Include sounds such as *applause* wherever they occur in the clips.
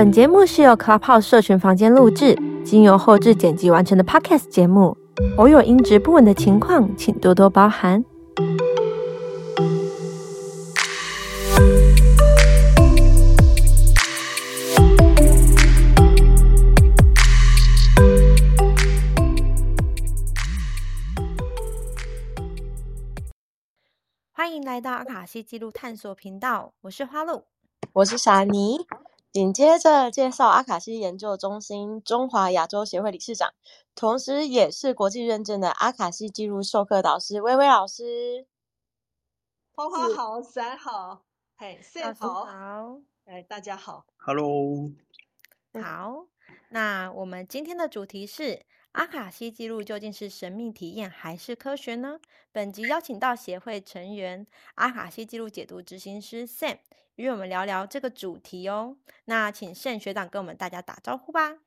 本节目是由 Clubhouse 社群房间录制，经由后置剪辑完成的 Podcast 节目，偶有音质不稳的情况，请多多包涵。欢迎来到阿卡西记录探索频道，我是花露，我是傻妮。紧接着介绍阿卡西研究中心中华亚洲协会理事长，同时也是国际认证的阿卡西记录授课导师薇薇老师。花花好，三好，嘿好，好，哎，大家好，Hello，好。那我们今天的主题是阿卡西记录究竟是神秘体验还是科学呢？本集邀请到协会成员阿卡西记录解读执行师 Sam。与我们聊聊这个主题哦。那请 Sam 学长跟我们大家打招呼吧。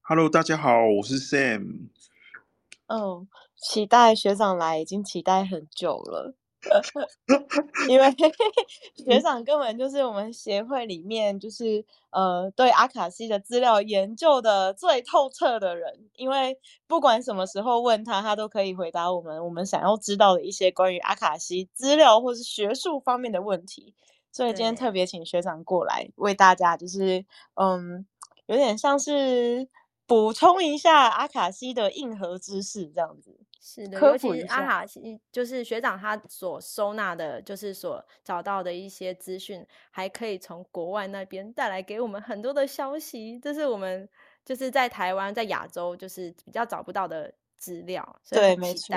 Hello，大家好，我是 Sam。嗯，期待学长来，已经期待很久了。*laughs* 因为 *laughs* 学长根本就是我们协会里面就是呃对阿卡西的资料研究的最透彻的人。因为不管什么时候问他，他都可以回答我们我们想要知道的一些关于阿卡西资料或是学术方面的问题。所以今天特别请学长过来为大家，就是嗯，有点像是补充一下阿卡西的硬核知识这样子。是的，尤其是阿卡西，就是学长他所收纳的，就是所找到的一些资讯，还可以从国外那边带来给我们很多的消息。这是我们就是在台湾、在亚洲就是比较找不到的资料。对，没错，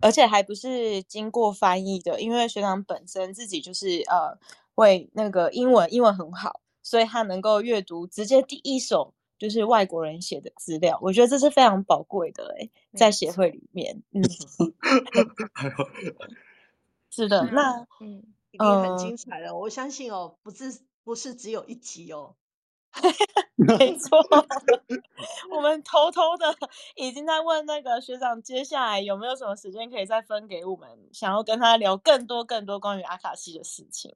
而且还不是经过翻译的，因为学长本身自己就是呃。会那个英文，英文很好，所以他能够阅读直接第一手就是外国人写的资料，我觉得这是非常宝贵的哎，在协会里面，*laughs* 嗯，*laughs* 是的，那嗯，一定很精彩的，我相信哦，不是不是只有一集哦，*laughs* 没错，我们偷偷的已经在问那个学长，接下来有没有什么时间可以再分给我们，想要跟他聊更多更多关于阿卡西的事情。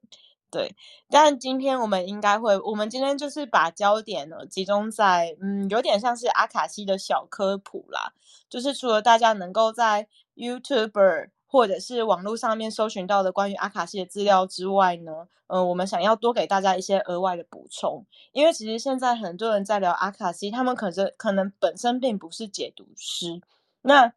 对，但今天我们应该会，我们今天就是把焦点呢集中在，嗯，有点像是阿卡西的小科普啦。就是除了大家能够在 YouTube 或者是网络上面搜寻到的关于阿卡西的资料之外呢，嗯、呃，我们想要多给大家一些额外的补充，因为其实现在很多人在聊阿卡西，他们可是可能本身并不是解读师，那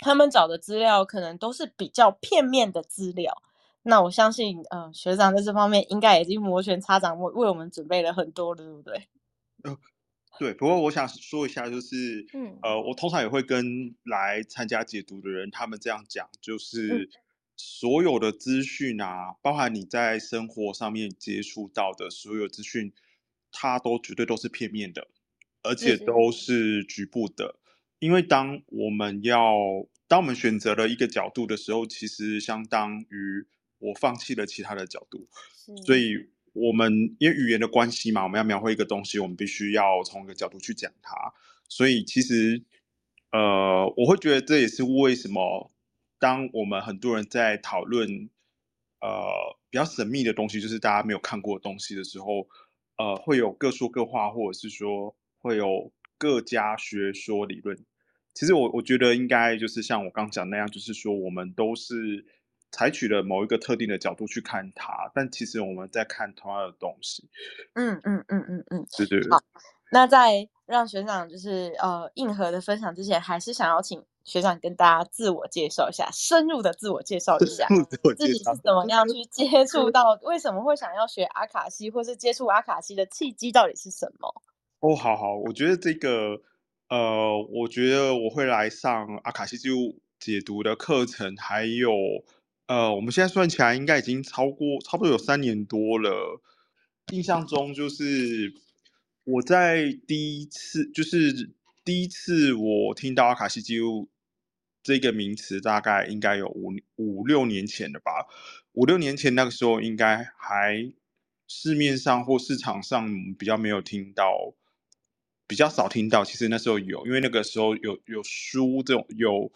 他们找的资料可能都是比较片面的资料。那我相信，嗯、呃，学长在这方面应该已经摩拳擦掌，为为我们准备了很多了，对不对？呃，对。不过我想说一下，就是，嗯，呃，我通常也会跟来参加解读的人，他们这样讲，就是所有的资讯啊，包含你在生活上面接触到的所有资讯，它都绝对都是片面的，而且都是局部的。因为当我们要，当我们选择了一个角度的时候，其实相当于。我放弃了其他的角度，所以我们因为语言的关系嘛，我们要描绘一个东西，我们必须要从一个角度去讲它。所以其实，呃，我会觉得这也是为什么，当我们很多人在讨论，呃，比较神秘的东西，就是大家没有看过的东西的时候，呃，会有各说各话，或者是说会有各家学说理论。其实我我觉得应该就是像我刚讲那样，就是说我们都是。采取了某一个特定的角度去看它，但其实我们在看同样的东西。嗯嗯嗯嗯嗯，对对。好，那在让学长就是呃硬核的分享之前，还是想要请学长跟大家自我介绍一下，深入的自我介绍一下，自己是怎么样去接触到，为什么会想要学阿卡西，或是接触阿卡西的契机到底是什么？哦，好好，我觉得这个呃，我觉得我会来上阿卡西记录解读的课程，还有。呃，我们现在算起来应该已经超过差不多有三年多了。印象中就是我在第一次，就是第一次我听到阿卡西记录这个名词，大概应该有五五六年前了吧。五六年前那个时候，应该还市面上或市场上比较没有听到，比较少听到。其实那时候有，因为那个时候有有书这种有。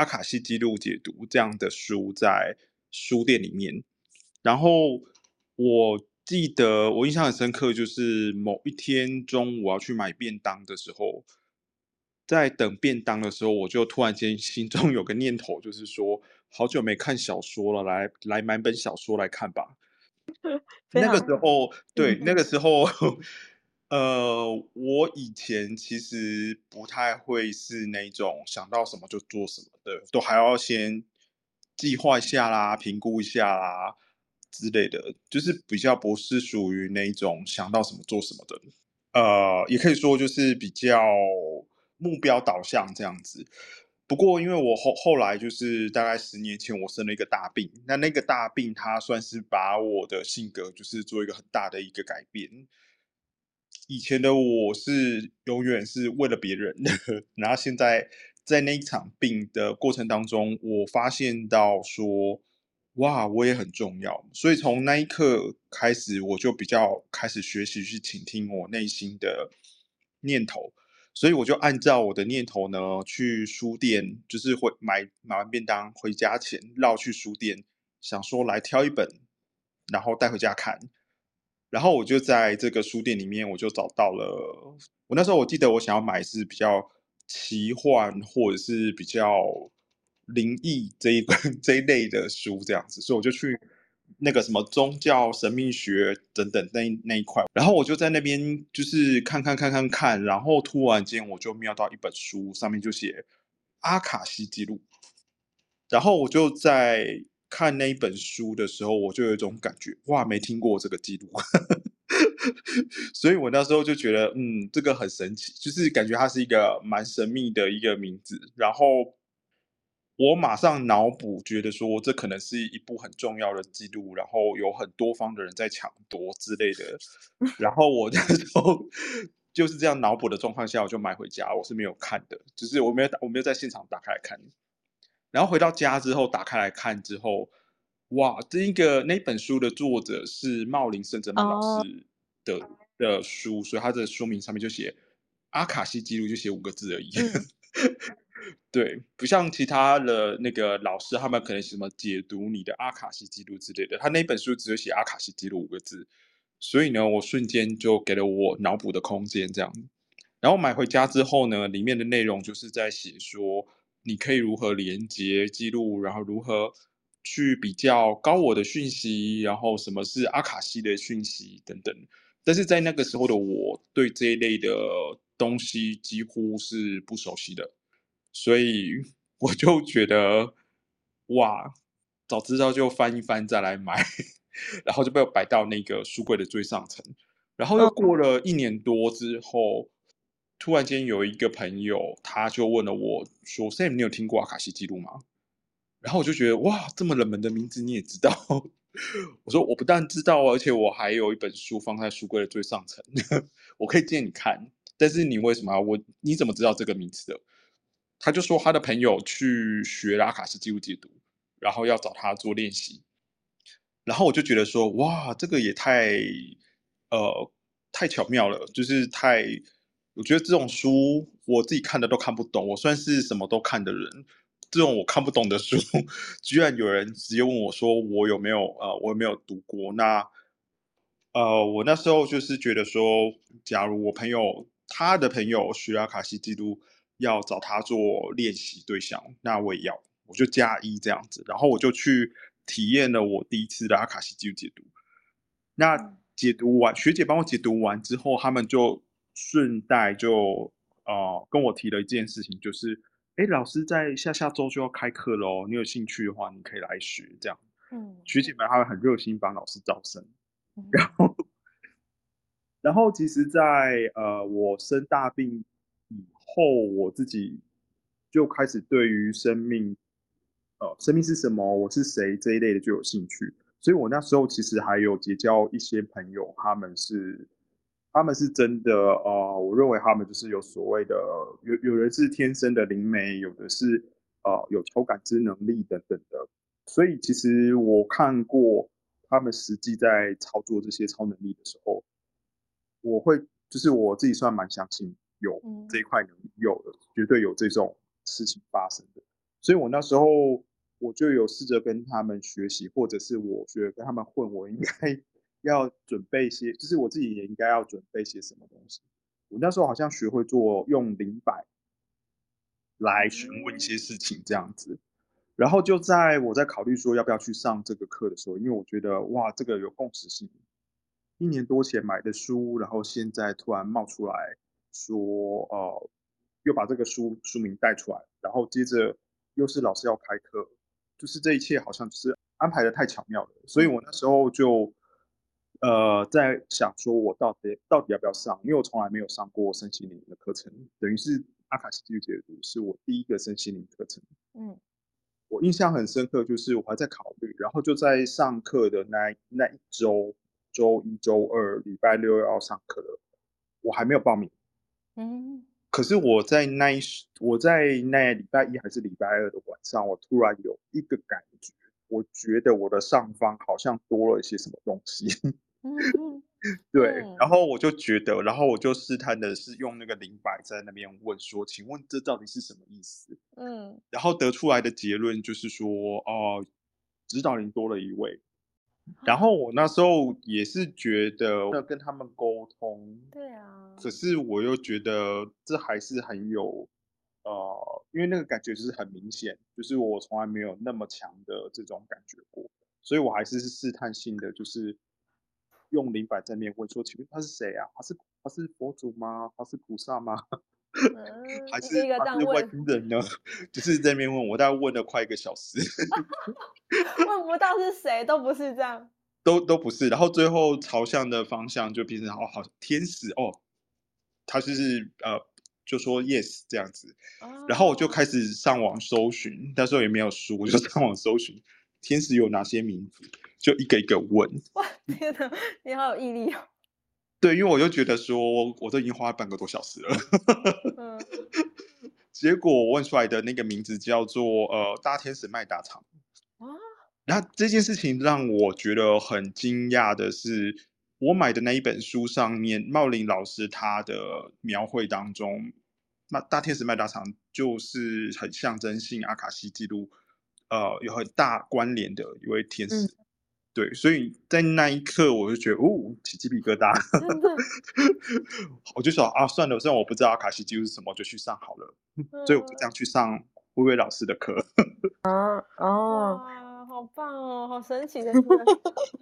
阿卡西记录解读这样的书在书店里面，然后我记得我印象很深刻，就是某一天中午我要去买便当的时候，在等便当的时候，我就突然间心中有个念头，就是说好久没看小说了，来来买本小说来看吧。*laughs* 那个时候，对，嗯、那个时候。呃，我以前其实不太会是那种想到什么就做什么的，都还要先计划一下啦、评估一下啦之类的，就是比较不是属于那种想到什么做什么的。呃，也可以说就是比较目标导向这样子。不过，因为我后后来就是大概十年前我生了一个大病，那那个大病它算是把我的性格就是做一个很大的一个改变。以前的我是永远是为了别人，*laughs* 然后现在在那一场病的过程当中，我发现到说，哇，我也很重要。所以从那一刻开始，我就比较开始学习去倾听我内心的念头。所以我就按照我的念头呢，去书店，就是会买买完便当回家前绕去书店，想说来挑一本，然后带回家看。然后我就在这个书店里面，我就找到了。我那时候我记得我想要买是比较奇幻或者是比较灵异这一 *laughs* 这一类的书这样子，所以我就去那个什么宗教神秘学等等那那一块。然后我就在那边就是看看看看看，然后突然间我就瞄到一本书，上面就写阿卡西记录。然后我就在。看那一本书的时候，我就有一种感觉，哇，没听过这个记录，*laughs* 所以我那时候就觉得，嗯，这个很神奇，就是感觉它是一个蛮神秘的一个名字。然后我马上脑补，觉得说这可能是一部很重要的记录，然后有很多方的人在抢夺之类的。*laughs* 然后我那时候就是这样脑补的状况下，我就买回家，我是没有看的，就是我没有我没有在现场打开来看。然后回到家之后，打开来看之后，哇，这一个那本书的作者是茂林圣哲曼老师的、oh. 的书，所以他的书名上面就写阿卡西记录，就写五个字而已。嗯、*laughs* 对，不像其他的那个老师，他们可能什么解读你的阿卡西记录之类的，他那本书只有写阿卡西记录五个字，所以呢，我瞬间就给了我脑补的空间，这样。然后买回家之后呢，里面的内容就是在写说。你可以如何连接记录，然后如何去比较高我的讯息，然后什么是阿卡西的讯息等等。但是在那个时候的我，对这一类的东西几乎是不熟悉的，所以 *laughs* 我就觉得，哇，早知道就翻一翻再来买，然后就被我摆到那个书柜的最上层。然后又过了一年多之后。突然间有一个朋友，他就问了我说：“Sam，你有听过阿卡西记录吗？”然后我就觉得哇，这么冷门的名字你也知道？*laughs* 我说我不但知道，而且我还有一本书放在书柜的最上层，*laughs* 我可以借你看。但是你为什么我？你怎么知道这个名字的？他就说他的朋友去学阿卡西记录解读，然后要找他做练习。然后我就觉得说哇，这个也太呃太巧妙了，就是太。我觉得这种书我自己看的都看不懂，我算是什么都看的人。这种我看不懂的书，居然有人直接问我说我有没有呃，我有没有读过？那呃，我那时候就是觉得说，假如我朋友他的朋友学阿卡西基督要找他做练习对象，那我也要，我就加一这样子。然后我就去体验了我第一次的阿卡西记录解读。那解读完，学姐帮我解读完之后，他们就。顺带就呃跟我提了一件事情，就是哎，老师在下下周就要开课喽，你有兴趣的话，你可以来学这样。嗯，学姐们她会很热心帮老师招生，嗯、然后然后其实在，在呃我生大病以后，我自己就开始对于生命，呃，生命是什么，我是谁这一类的就有兴趣，所以我那时候其实还有结交一些朋友，他们是。他们是真的，呃，我认为他们就是有所谓的，有有人是天生的灵媒，有的是呃有超感知能力等等的。所以其实我看过他们实际在操作这些超能力的时候，我会就是我自己算蛮相信有这一块能力，有的绝对有这种事情发生的。所以我那时候我就有试着跟他们学习，或者是我觉得跟他们混，我应该。要准备一些，就是我自己也应该要准备些什么东西。我那时候好像学会做用灵摆来询问一些事情这样子，然后就在我在考虑说要不要去上这个课的时候，因为我觉得哇，这个有共识性。一年多前买的书，然后现在突然冒出来说，呃，又把这个书书名带出来，然后接着又是老师要开课，就是这一切好像就是安排的太巧妙了，所以我那时候就呃在想说，我到底到底要不要上？因为我从来没有上过身心灵的课程，等于是阿卡西记录解读是我第一个身心灵课程。嗯，我印象很深刻，就是我还在考虑，然后就在上课的那那一周。周一、周二、礼拜六要上课了，我还没有报名。嗯，可是我在那一我在那礼拜一还是礼拜二的晚上，我突然有一个感觉，我觉得我的上方好像多了一些什么东西。嗯，*laughs* 对，然后我就觉得，然后我就试探的是用那个灵摆在那边问说：“请问这到底是什么意思？”嗯，然后得出来的结论就是说：“哦，指导灵多了一位。”然后我那时候也是觉得要跟他们沟通，对啊。可是我又觉得这还是很有，呃，因为那个感觉就是很明显，就是我从来没有那么强的这种感觉过，所以我还是试探性的，就是用灵摆在面问说，请问他是谁啊？他是他是佛祖吗？他是菩萨吗？*laughs* 嗯、还是他是外星人呢？*laughs* 就是在那边问我，大概问了快一个小时，*laughs* 问不到是谁，都不是这样，都都不是。然后最后朝向的方向就变成哦，好天使哦，他就是呃，就说 yes 这样子。哦、然后我就开始上网搜寻，那时候也没有书，我就上网搜寻天使有哪些名字，就一个一个问。哇，天哪，你好有毅力哦！对，因为我就觉得说，我都已经花了半个多小时了，嗯、*laughs* 结果我问出来的那个名字叫做呃大天使麦达场。啊，然后这件事情让我觉得很惊讶的是，我买的那一本书上面，茂林老师他的描绘当中，那大天使麦达场就是很象征性阿卡西记录，呃，有很大关联的一位天使。嗯对，所以在那一刻，我就觉得哦，起鸡皮疙瘩。*laughs* 我就说啊，算了，虽然我不知道阿卡西记录是什么，我就去上好了。嗯、所以我就这样去上微微老师的课。*laughs* 啊哦，好棒哦，好神奇的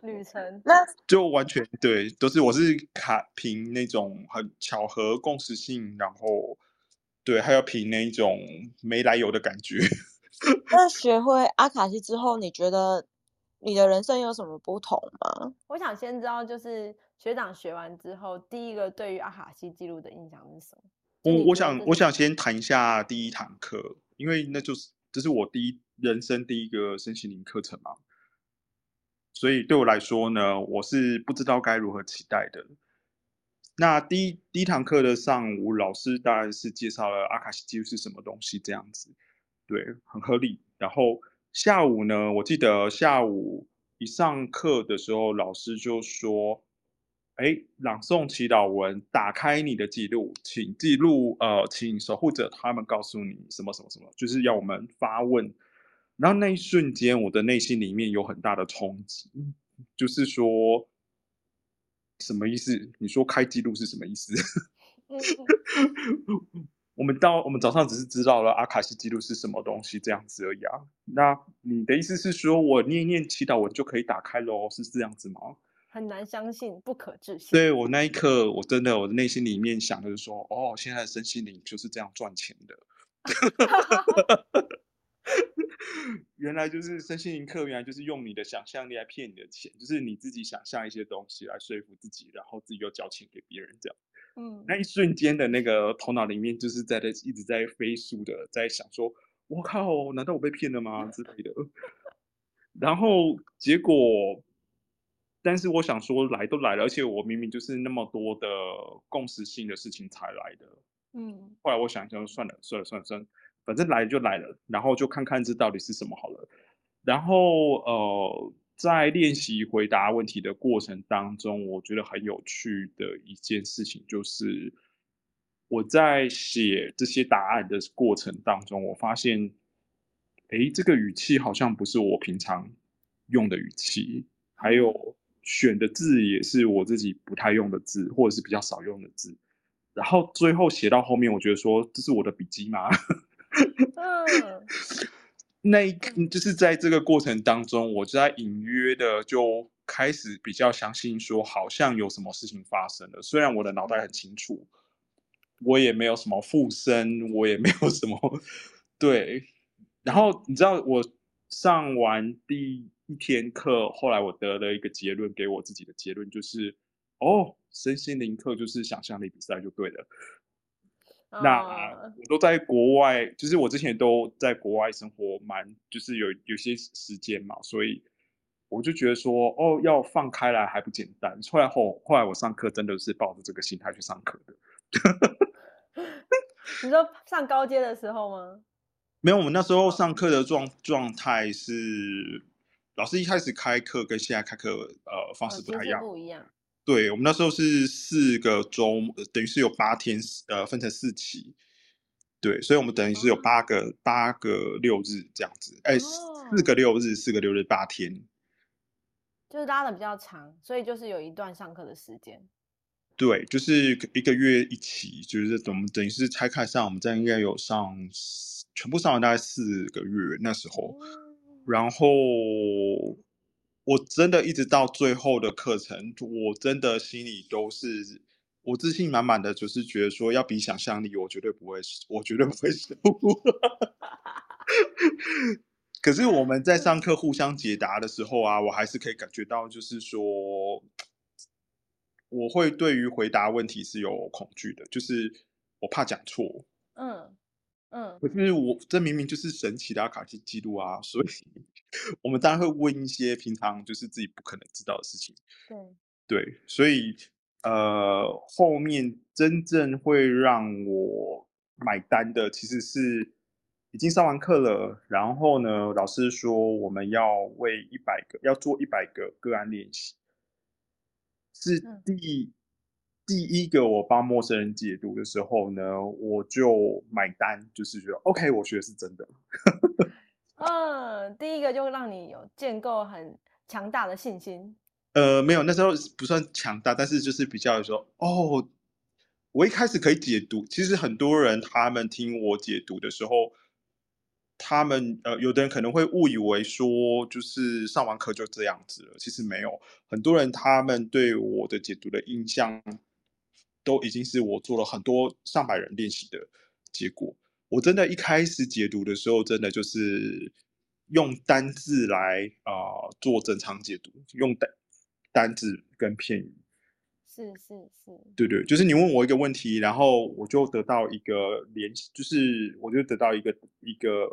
旅程。*laughs* 那就完全对，都是我是卡凭那种很巧合共识性，然后对，还要凭那种没来由的感觉。那学会阿卡西之后，你觉得？你的人生有什么不同吗？我想先知道，就是学长学完之后，第一个对于阿卡西记录的印象是什么？我我想我想先谈一下第一堂课，因为那就是这是我第一人生第一个身心灵课程嘛，所以对我来说呢，我是不知道该如何期待的。那第一第一堂课的上午，老师当然是介绍了阿卡西记录是什么东西，这样子，对，很合理。然后。下午呢，我记得下午一上课的时候，老师就说：“哎，朗诵祈祷文，打开你的记录，请记录，呃，请守护者他们告诉你什么什么什么，就是要我们发问。”然后那一瞬间，我的内心里面有很大的冲击，就是说，什么意思？你说开记录是什么意思？*laughs* 我们到我们早上只是知道了阿卡西记录是什么东西这样子而已啊。那你的意思是说我念一念祈祷文就可以打开喽？是这样子吗？很难相信，不可置信。对，我那一刻，我真的我的内心里面想的是说，哦，现在的身心灵就是这样赚钱的。*laughs* 原来就是身心灵课，原来就是用你的想象力来骗你的钱，就是你自己想象一些东西来说服自己，然后自己又交钱给别人这样。嗯，那一瞬间的那个头脑里面就是在在一直在飞速的在想说，我靠，难道我被骗了吗之类的？*laughs* 然后结果，但是我想说，来都来了，而且我明明就是那么多的共识性的事情才来的。嗯，后来我想一想，算了算了算了算了，反正来就来了，然后就看看这到底是什么好了。然后呃。在练习回答问题的过程当中，我觉得很有趣的一件事情就是，我在写这些答案的过程当中，我发现，诶，这个语气好像不是我平常用的语气，还有选的字也是我自己不太用的字，或者是比较少用的字。然后最后写到后面，我觉得说这是我的笔记吗？*laughs* 嗯，那一就是在这个过程当中，我就在隐约的就开始比较相信说，好像有什么事情发生了。虽然我的脑袋很清楚，我也没有什么附身，我也没有什么对。然后你知道，我上完第一天课，后来我得了一个结论，给我自己的结论就是，哦，身心灵课就是想象力比赛就对了。Uh, 那我都在国外，就是我之前都在国外生活蛮，就是有有些时间嘛，所以我就觉得说，哦，要放开来还不简单。后来后后来我上课真的是抱着这个心态去上课的。*laughs* 你说上高阶的时候吗？没有，我们那时候上课的状状态是，老师一开始开课跟现在开课呃方式不太一样，不一样。对，我们那时候是四个周，等于是有八天，呃，分成四期。对，所以我们等于是有八个、哦、八个六日这样子，哎，四个六日，四个六日八天，就是拉的比较长，所以就是有一段上课的时间。对，就是一个月一期，就是我们等于是拆开上，我们这样应该有上全部上完大概四个月那时候，嗯、然后。我真的一直到最后的课程，我真的心里都是我自信满满的，就是觉得说要比想象力，我绝对不会，我绝对不会输。*laughs* 可是我们在上课互相解答的时候啊，我还是可以感觉到，就是说我会对于回答问题是有恐惧的，就是我怕讲错。嗯。嗯，可是我这明明就是神奇的阿卡西记录啊，所以我们当然会问一些平常就是自己不可能知道的事情。对，对，所以呃，后面真正会让我买单的，其实是已经上完课了，然后呢，老师说我们要为一百个要做一百个个案练习，是第。嗯第一个我帮陌生人解读的时候呢，我就买单，就是觉得 OK，我学的是真的。嗯，第一个就让你有建构很强大的信心。呃，没有，那时候不算强大，但是就是比较说，哦，我一开始可以解读。其实很多人他们听我解读的时候，他们呃，有的人可能会误以为说，就是上完课就这样子了。其实没有，很多人他们对我的解读的印象。都已经是我做了很多上百人练习的结果。我真的，一开始解读的时候，真的就是用单字来啊、呃、做正常解读，用单单字跟片语。是是是，对对，就是你问我一个问题，然后我就得到一个联系，就是我就得到一个一个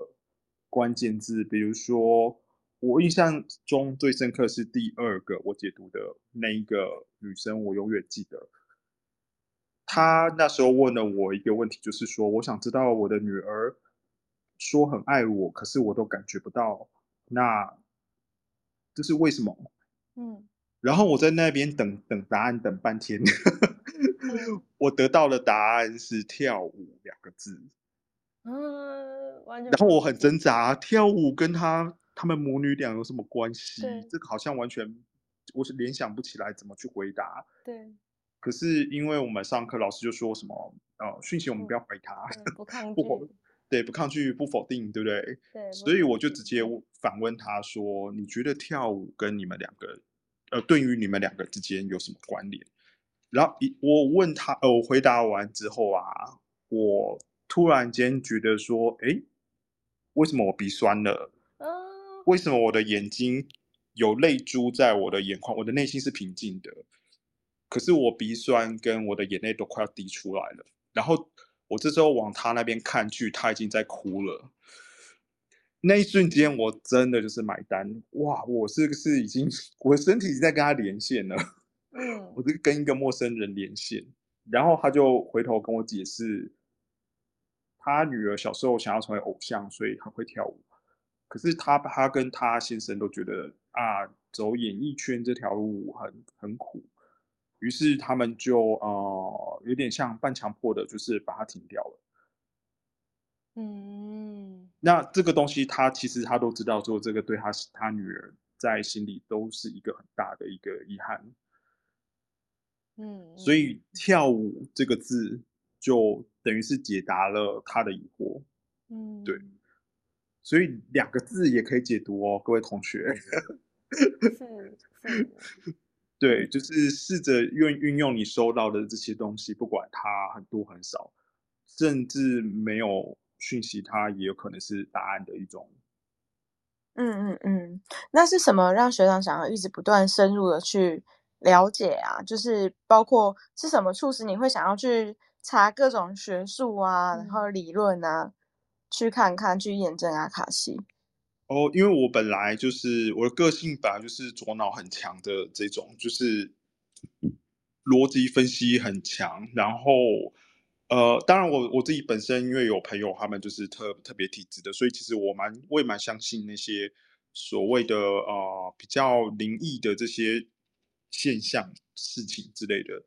关键字。比如说，我印象中最深刻是第二个我解读的那一个女生，我永远记得。他那时候问了我一个问题，就是说，我想知道我的女儿说很爱我，可是我都感觉不到，那这是为什么？嗯，然后我在那边等等答案，等半天，嗯、*laughs* 我得到的答案是跳舞两个字。嗯，完全。然后我很挣扎，跳舞跟他他们母女俩有什么关系？这个好像完全我是联想不起来怎么去回答。对。可是因为我们上课老师就说什么呃讯息我们不要回他，*laughs* 不抗拒，不对，不抗拒不否定，对不对？对。所以我就直接反问他说：“你觉得跳舞跟你们两个呃对于你们两个之间有什么关联？”然后一我问他呃我回答完之后啊，我突然间觉得说：“哎，为什么我鼻酸了？嗯，为什么我的眼睛有泪珠在我的眼眶？我的内心是平静的。”可是我鼻酸跟我的眼泪都快要滴出来了，然后我这时候往他那边看去，他已经在哭了。那一瞬间，我真的就是买单哇！我是不是已经我的身体已经在跟他连线了？嗯，*laughs* 我是跟一个陌生人连线，然后他就回头跟我解释，他女儿小时候想要成为偶像，所以很会跳舞。可是他他跟他先生都觉得啊，走演艺圈这条路很很苦。于是他们就呃有点像半强迫的，就是把它停掉了。嗯，那这个东西他其实他都知道，说这个对他他女儿在心里都是一个很大的一个遗憾。嗯，所以跳舞这个字就等于是解答了他的疑惑。嗯，对。所以两个字也可以解读哦，各位同学。是是。对，就是试着运运用你收到的这些东西，不管它很多很少，甚至没有讯息，它也有可能是答案的一种。嗯嗯嗯，那是什么让学长想要一直不断深入的去了解啊？就是包括是什么促使你会想要去查各种学术啊，然后理论啊，去看看去验证阿卡西。哦，因为我本来就是我的个性本来就是左脑很强的这种，就是逻辑分析很强。然后，呃，当然我我自己本身因为有朋友他们就是特特别体质的，所以其实我蛮我也蛮相信那些所谓的呃比较灵异的这些现象、事情之类的。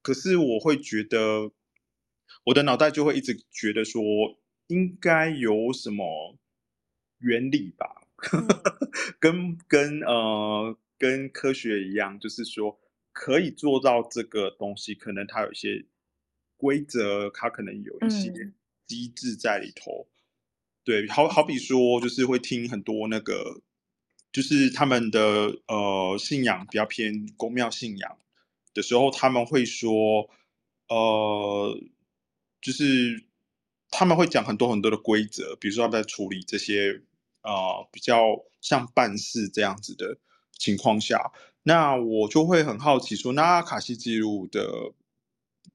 可是我会觉得我的脑袋就会一直觉得说应该有什么。原理吧，嗯、跟跟呃跟科学一样，就是说可以做到这个东西，可能它有一些规则，它可能有一些机制在里头。嗯、对，好好比说，就是会听很多那个，就是他们的呃信仰比较偏公庙信仰的时候，他们会说，呃，就是。他们会讲很多很多的规则，比如说他们在处理这些呃比较像办事这样子的情况下，那我就会很好奇说，那阿卡西记录的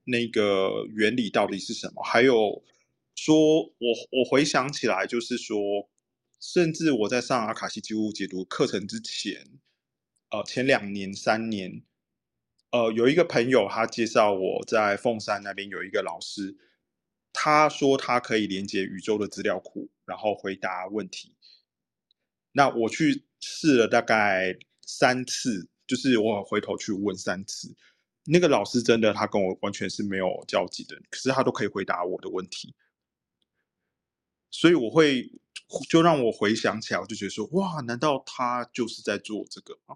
那个原理到底是什么？还有说我我回想起来，就是说，甚至我在上阿卡西记录解读课程之前，呃，前两年三年，呃，有一个朋友他介绍我在凤山那边有一个老师。他说他可以连接宇宙的资料库，然后回答问题。那我去试了大概三次，就是我回头去问三次。那个老师真的，他跟我完全是没有交集的，可是他都可以回答我的问题。所以我会就让我回想起来，我就觉得说，哇，难道他就是在做这个吗？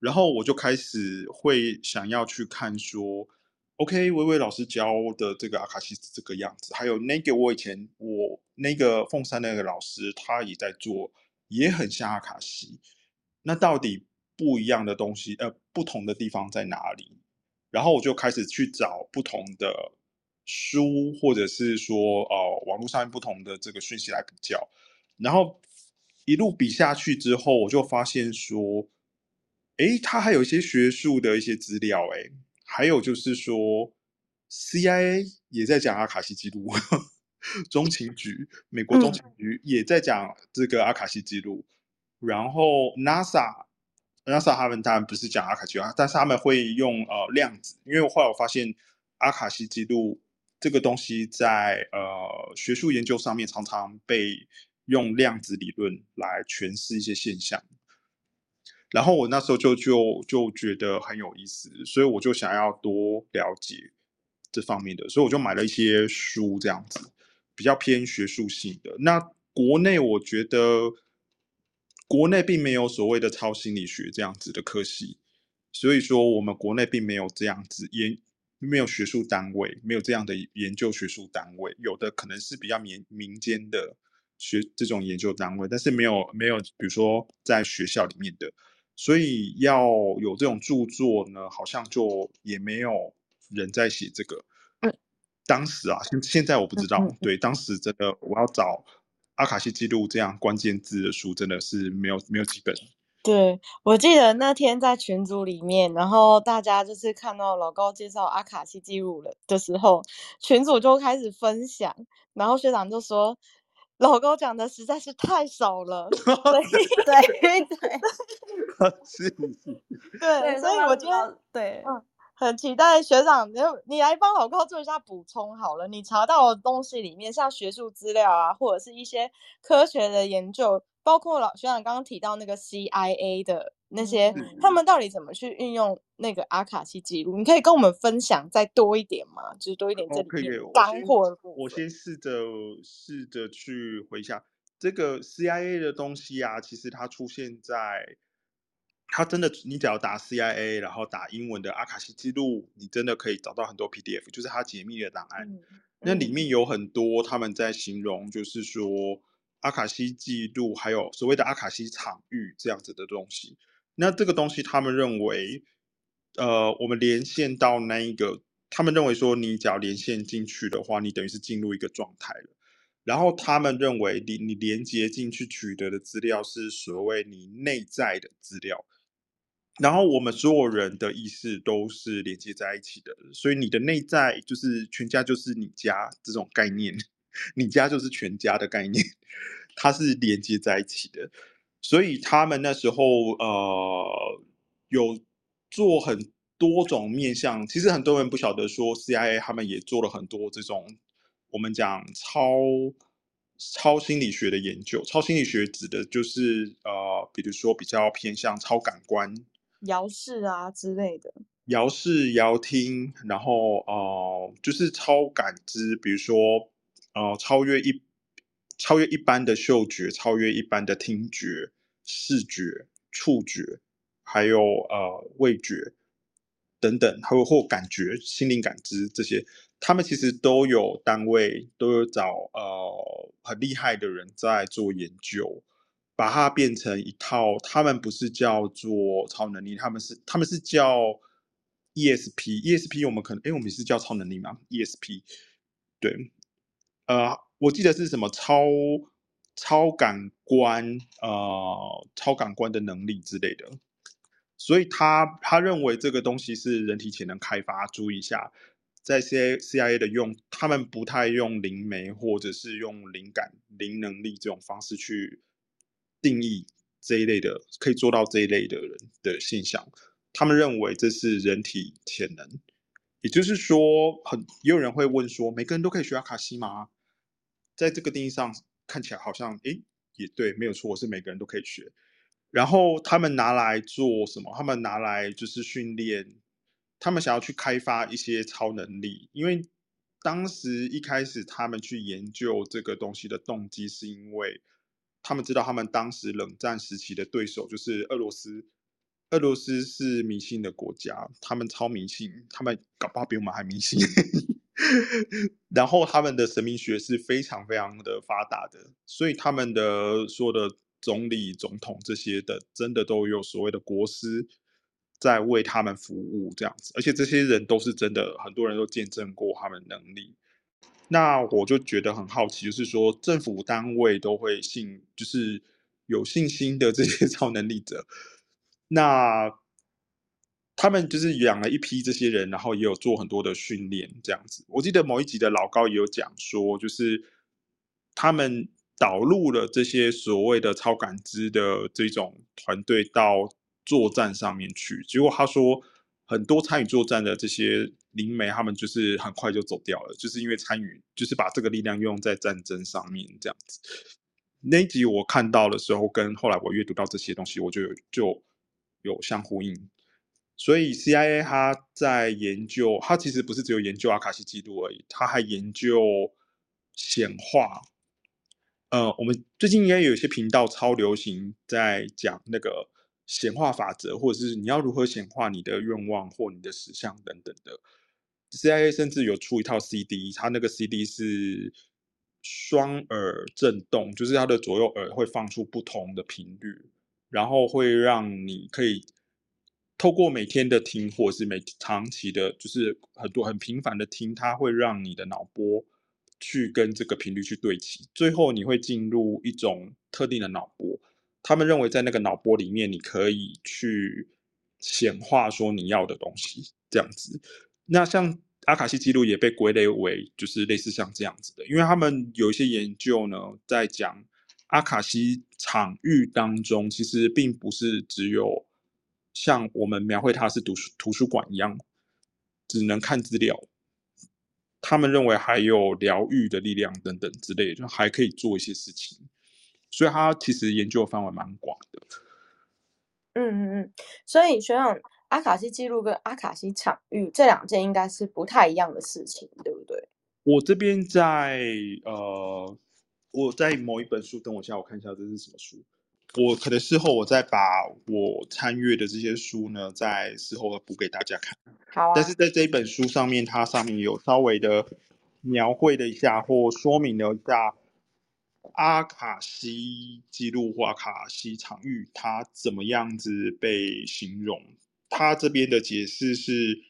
然后我就开始会想要去看说。OK，薇薇老师教的这个阿卡西是这个样子，还有那个我以前我那个凤山那个老师，他也在做，也很像阿卡西。那到底不一样的东西，呃，不同的地方在哪里？然后我就开始去找不同的书，或者是说，呃，网络上面不同的这个讯息来比较。然后一路比下去之后，我就发现说，诶，他还有一些学术的一些资料，诶。还有就是说，CIA 也在讲阿卡西记录，中情局，美国中情局也在讲这个阿卡西记录。嗯、然后 NASA，NASA 他们当然不是讲阿卡西啊，但是他们会用呃量子，因为我后来我发现阿卡西记录这个东西在呃学术研究上面常常被用量子理论来诠释一些现象。然后我那时候就就就觉得很有意思，所以我就想要多了解这方面的，所以我就买了一些书，这样子比较偏学术性的。那国内我觉得国内并没有所谓的超心理学这样子的科系，所以说我们国内并没有这样子研，没有学术单位，没有这样的研究学术单位，有的可能是比较民民间的学这种研究单位，但是没有没有，比如说在学校里面的。所以要有这种著作呢，好像就也没有人在写这个。嗯，当时啊，现现在我不知道。嗯、对，当时真的我要找阿卡西记录这样关键字的书，真的是没有没有几本。对，我记得那天在群组里面，然后大家就是看到老高介绍阿卡西记录了的时候，群组就开始分享，然后学长就说。老高讲的实在是太少了，*laughs* 对对。对，*laughs* *laughs* 是是，对，所以我觉得对，嗯，很期待学长，你你来帮老高做一下补充好了。你查到的东西里面，像学术资料啊，或者是一些科学的研究，包括老学长刚刚提到那个 CIA 的。那些、嗯、他们到底怎么去运用那个阿卡西记录？你可以跟我们分享再多一点吗？就是多一点这干货的部分。我先试着试着去回想这个 CIA 的东西啊，其实它出现在他真的，你只要打 CIA，然后打英文的阿卡西记录，你真的可以找到很多 PDF，就是他解密的档案。那里面有很多他们在形容，就是说阿卡西记录，还有所谓的阿卡西场域这样子的东西。那这个东西，他们认为，呃，我们连线到那一个，他们认为说，你只要连线进去的话，你等于是进入一个状态了。然后他们认为你，你你连接进去取得的资料是所谓你内在的资料。然后我们所有人的意识都是连接在一起的，所以你的内在就是全家，就是你家这种概念，*laughs* 你家就是全家的概念，它是连接在一起的。所以他们那时候呃有做很多种面向，其实很多人不晓得说 CIA 他们也做了很多这种我们讲超超心理学的研究。超心理学指的就是呃，比如说比较偏向超感官。遥视啊之类的，遥视、遥听，然后呃，就是超感知，比如说呃，超越一超越一般的嗅觉，超越一般的听觉、视觉、触觉，还有呃味觉等等，还有或感觉、心灵感知这些，他们其实都有单位，都有找呃很厉害的人在做研究。把它变成一套，他们不是叫做超能力，他们是他们是叫 ESP，ESP 我们可能，哎，我们是叫超能力吗？ESP，对，呃，我记得是什么超超感官，呃，超感官的能力之类的，所以他他认为这个东西是人体潜能开发，注意一下，在 C A C I A 的用，他们不太用灵媒或者是用灵感灵能力这种方式去。定义这一类的可以做到这一类的人的现象，他们认为这是人体潜能，也就是说，很也有人会问说，每个人都可以学阿卡西吗？在这个定义上看起来好像，诶，也对，没有错，是每个人都可以学。然后他们拿来做什么？他们拿来就是训练，他们想要去开发一些超能力，因为当时一开始他们去研究这个东西的动机是因为。他们知道，他们当时冷战时期的对手就是俄罗斯。俄罗斯是迷信的国家，他们超迷信，他们搞不好比我们还迷信。*laughs* 然后他们的神秘学是非常非常的发达的，所以他们的说的总理、总统这些的，真的都有所谓的国师在为他们服务这样子，而且这些人都是真的，很多人都见证过他们能力。那我就觉得很好奇，就是说政府单位都会信，就是有信心的这些 *laughs* 超能力者，那他们就是养了一批这些人，然后也有做很多的训练，这样子。我记得某一集的老高也有讲说，就是他们导入了这些所谓的超感知的这种团队到作战上面去，结果他说很多参与作战的这些。灵媒他们就是很快就走掉了，就是因为参与，就是把这个力量用在战争上面这样子。那一集我看到的时候，跟后来我阅读到这些东西，我就有就有相呼应。所以 CIA 他在研究，他其实不是只有研究阿卡西记录而已，他还研究显化。呃，我们最近应该有一些频道超流行在讲那个显化法则，或者是你要如何显化你的愿望或你的实相等等的。CIA 甚至有出一套 CD，它那个 CD 是双耳震动，就是它的左右耳会放出不同的频率，然后会让你可以透过每天的听，或者是每长期的，就是很多很频繁的听，它会让你的脑波去跟这个频率去对齐，最后你会进入一种特定的脑波。他们认为在那个脑波里面，你可以去显化说你要的东西，这样子。那像阿卡西记录也被归类为就是类似像这样子的，因为他们有一些研究呢，在讲阿卡西场域当中，其实并不是只有像我们描绘它是图书图书馆一样，只能看资料。他们认为还有疗愈的力量等等之类的，就还可以做一些事情，所以他其实研究的范围蛮广的。嗯嗯嗯，所以学长。阿卡西记录跟阿卡西场域这两件应该是不太一样的事情，对不对？我这边在呃，我在某一本书，等我一下，我看一下这是什么书。我可能事后我再把我参阅的这些书呢，在事后补给大家看。好啊。但是在这一本书上面，它上面有稍微的描绘了一下或说明了一下阿卡西记录或阿卡西场域它怎么样子被形容。它这边的解释是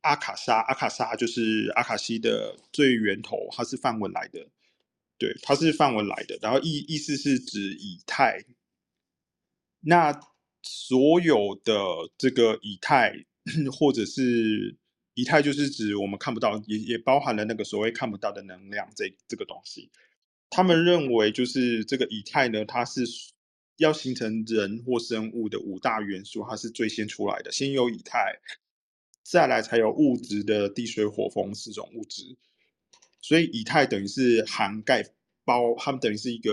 阿卡莎，阿卡莎就是阿卡西的最源头，它是梵文来的。对，它是梵文来的，然后意意思是指以太。那所有的这个以太，或者是以太，就是指我们看不到，也也包含了那个所谓看不到的能量这这个东西。他们认为，就是这个以太呢，它是要形成人或生物的五大元素，它是最先出来的，先有以太，再来才有物质的地水火风四种物质。所以以太等于是涵盖包，它们等于是一个。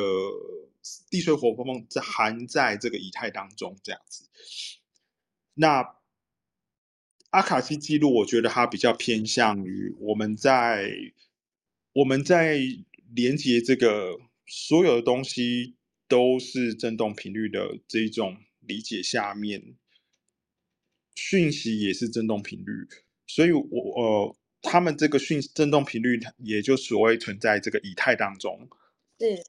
地水火风在含在这个以太当中，这样子。那阿卡西记录，我觉得它比较偏向于我们在我们在连接这个所有的东西都是振动频率的这一种理解下面，讯息也是振动频率，所以我呃，他们这个讯振动频率也就所谓存在这个以太当中，是。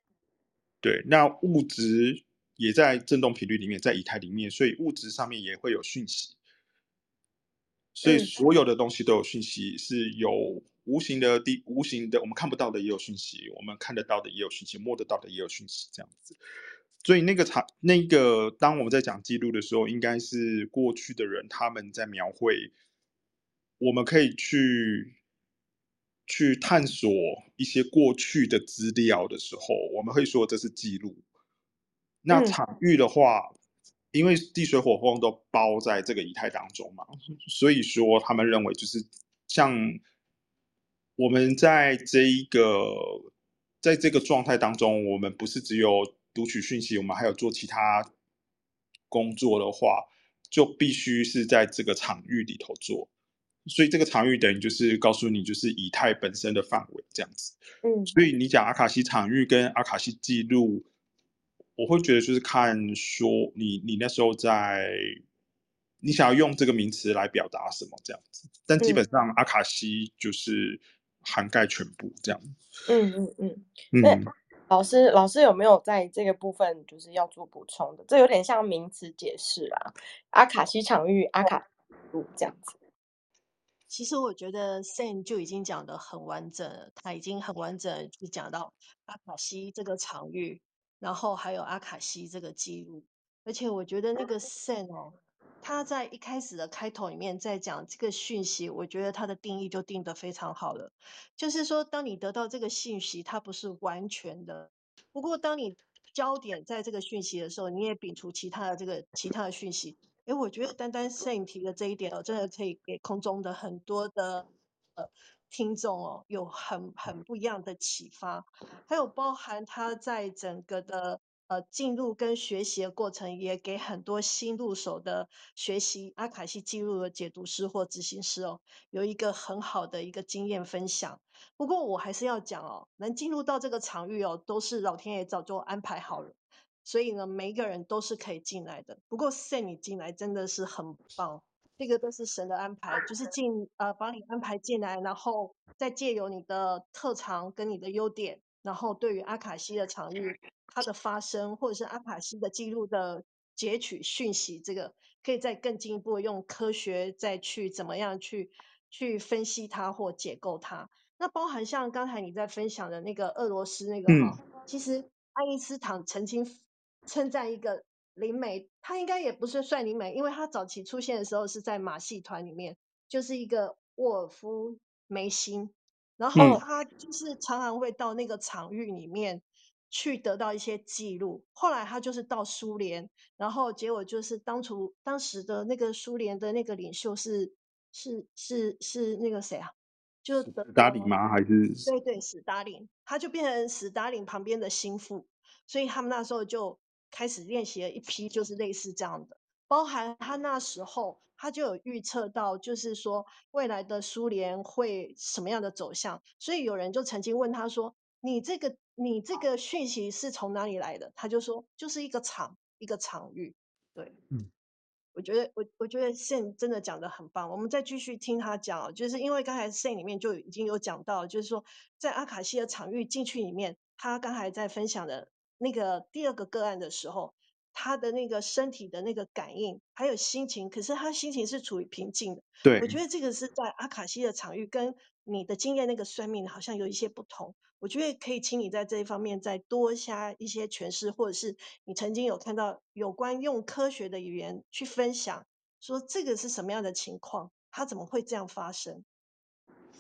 对，那物质也在振动频率里面，在以太里面，所以物质上面也会有讯息。所以所有的东西都有讯息，是有无形的、地无形的，我们看不到的也有讯息，我们看得到的也有讯息，摸得到的也有讯息，这样子。所以那个场，那个当我们在讲记录的时候，应该是过去的人他们在描绘，我们可以去。去探索一些过去的资料的时候，我们会说这是记录。那场域的话，嗯、因为地水火风都包在这个仪态当中嘛，所以说他们认为就是像我们在这一个在这个状态当中，我们不是只有读取讯息，我们还有做其他工作的话，就必须是在这个场域里头做。所以这个场域等于就是告诉你，就是以太本身的范围这样子。嗯，所以你讲阿卡西场域跟阿卡西记录，我会觉得就是看说你你那时候在，你想要用这个名词来表达什么这样子。但基本上阿卡西就是涵盖全部这样。嗯嗯嗯。那老师老师有没有在这个部分就是要做补充的？这有点像名词解释啊，阿卡西场域、阿卡西记录这样子。其实我觉得 Sam 就已经讲得很完整了，他已经很完整去讲到阿卡西这个场域，然后还有阿卡西这个记录，而且我觉得那个 Sam 哦，他在一开始的开头里面在讲这个讯息，我觉得他的定义就定得非常好了，就是说当你得到这个信息，它不是完全的，不过当你焦点在这个讯息的时候，你也摒除其他的这个其他的讯息。哎，我觉得单单摄影提的这一点哦，真的可以给空中的很多的呃听众哦，有很很不一样的启发。还有包含他在整个的呃进入跟学习的过程，也给很多新入手的学习阿卡西记录的解读师或执行师哦，有一个很好的一个经验分享。不过我还是要讲哦，能进入到这个场域哦，都是老天爷早就安排好了。所以呢，每一个人都是可以进来的。不过 s 你进来真的是很棒，这个都是神的安排，就是进呃把你安排进来，然后再借由你的特长跟你的优点，然后对于阿卡西的场域它的发生，或者是阿卡西的记录的截取讯息，这个可以再更进一步用科学再去怎么样去去分析它或解构它。那包含像刚才你在分享的那个俄罗斯那个哈，嗯、其实爱因斯坦曾经。称赞一个灵媒，他应该也不是算灵媒，因为他早期出现的时候是在马戏团里面，就是一个沃尔夫梅辛，然后他就是常常会到那个场域里面去得到一些记录。后来他就是到苏联，然后结果就是当初当时的那个苏联的那个领袖是是是是那个谁啊？就斯大林吗？还是对对，史达林，他就变成史达林旁边的心腹，所以他们那时候就。开始练习了一批，就是类似这样的，包含他那时候他就有预测到，就是说未来的苏联会什么样的走向，所以有人就曾经问他说：“你这个你这个讯息是从哪里来的？”他就说：“就是一个场，一个场域。对，嗯。我觉得我我觉得 s a n 真的讲的很棒，我们再继续听他讲，就是因为刚才 s a n 里面就已经有讲到，就是说在阿卡西的场域进去里面，他刚才在分享的那个第二个个案的时候，他的那个身体的那个感应还有心情，可是他心情是处于平静的。对，我觉得这个是在阿卡西的场域跟你的经验那个算命好像有一些不同。我觉得可以请你在这一方面再多加一些诠释，或者是你曾经有看到有关用科学的语言去分享，说这个是什么样的情况，它怎么会这样发生？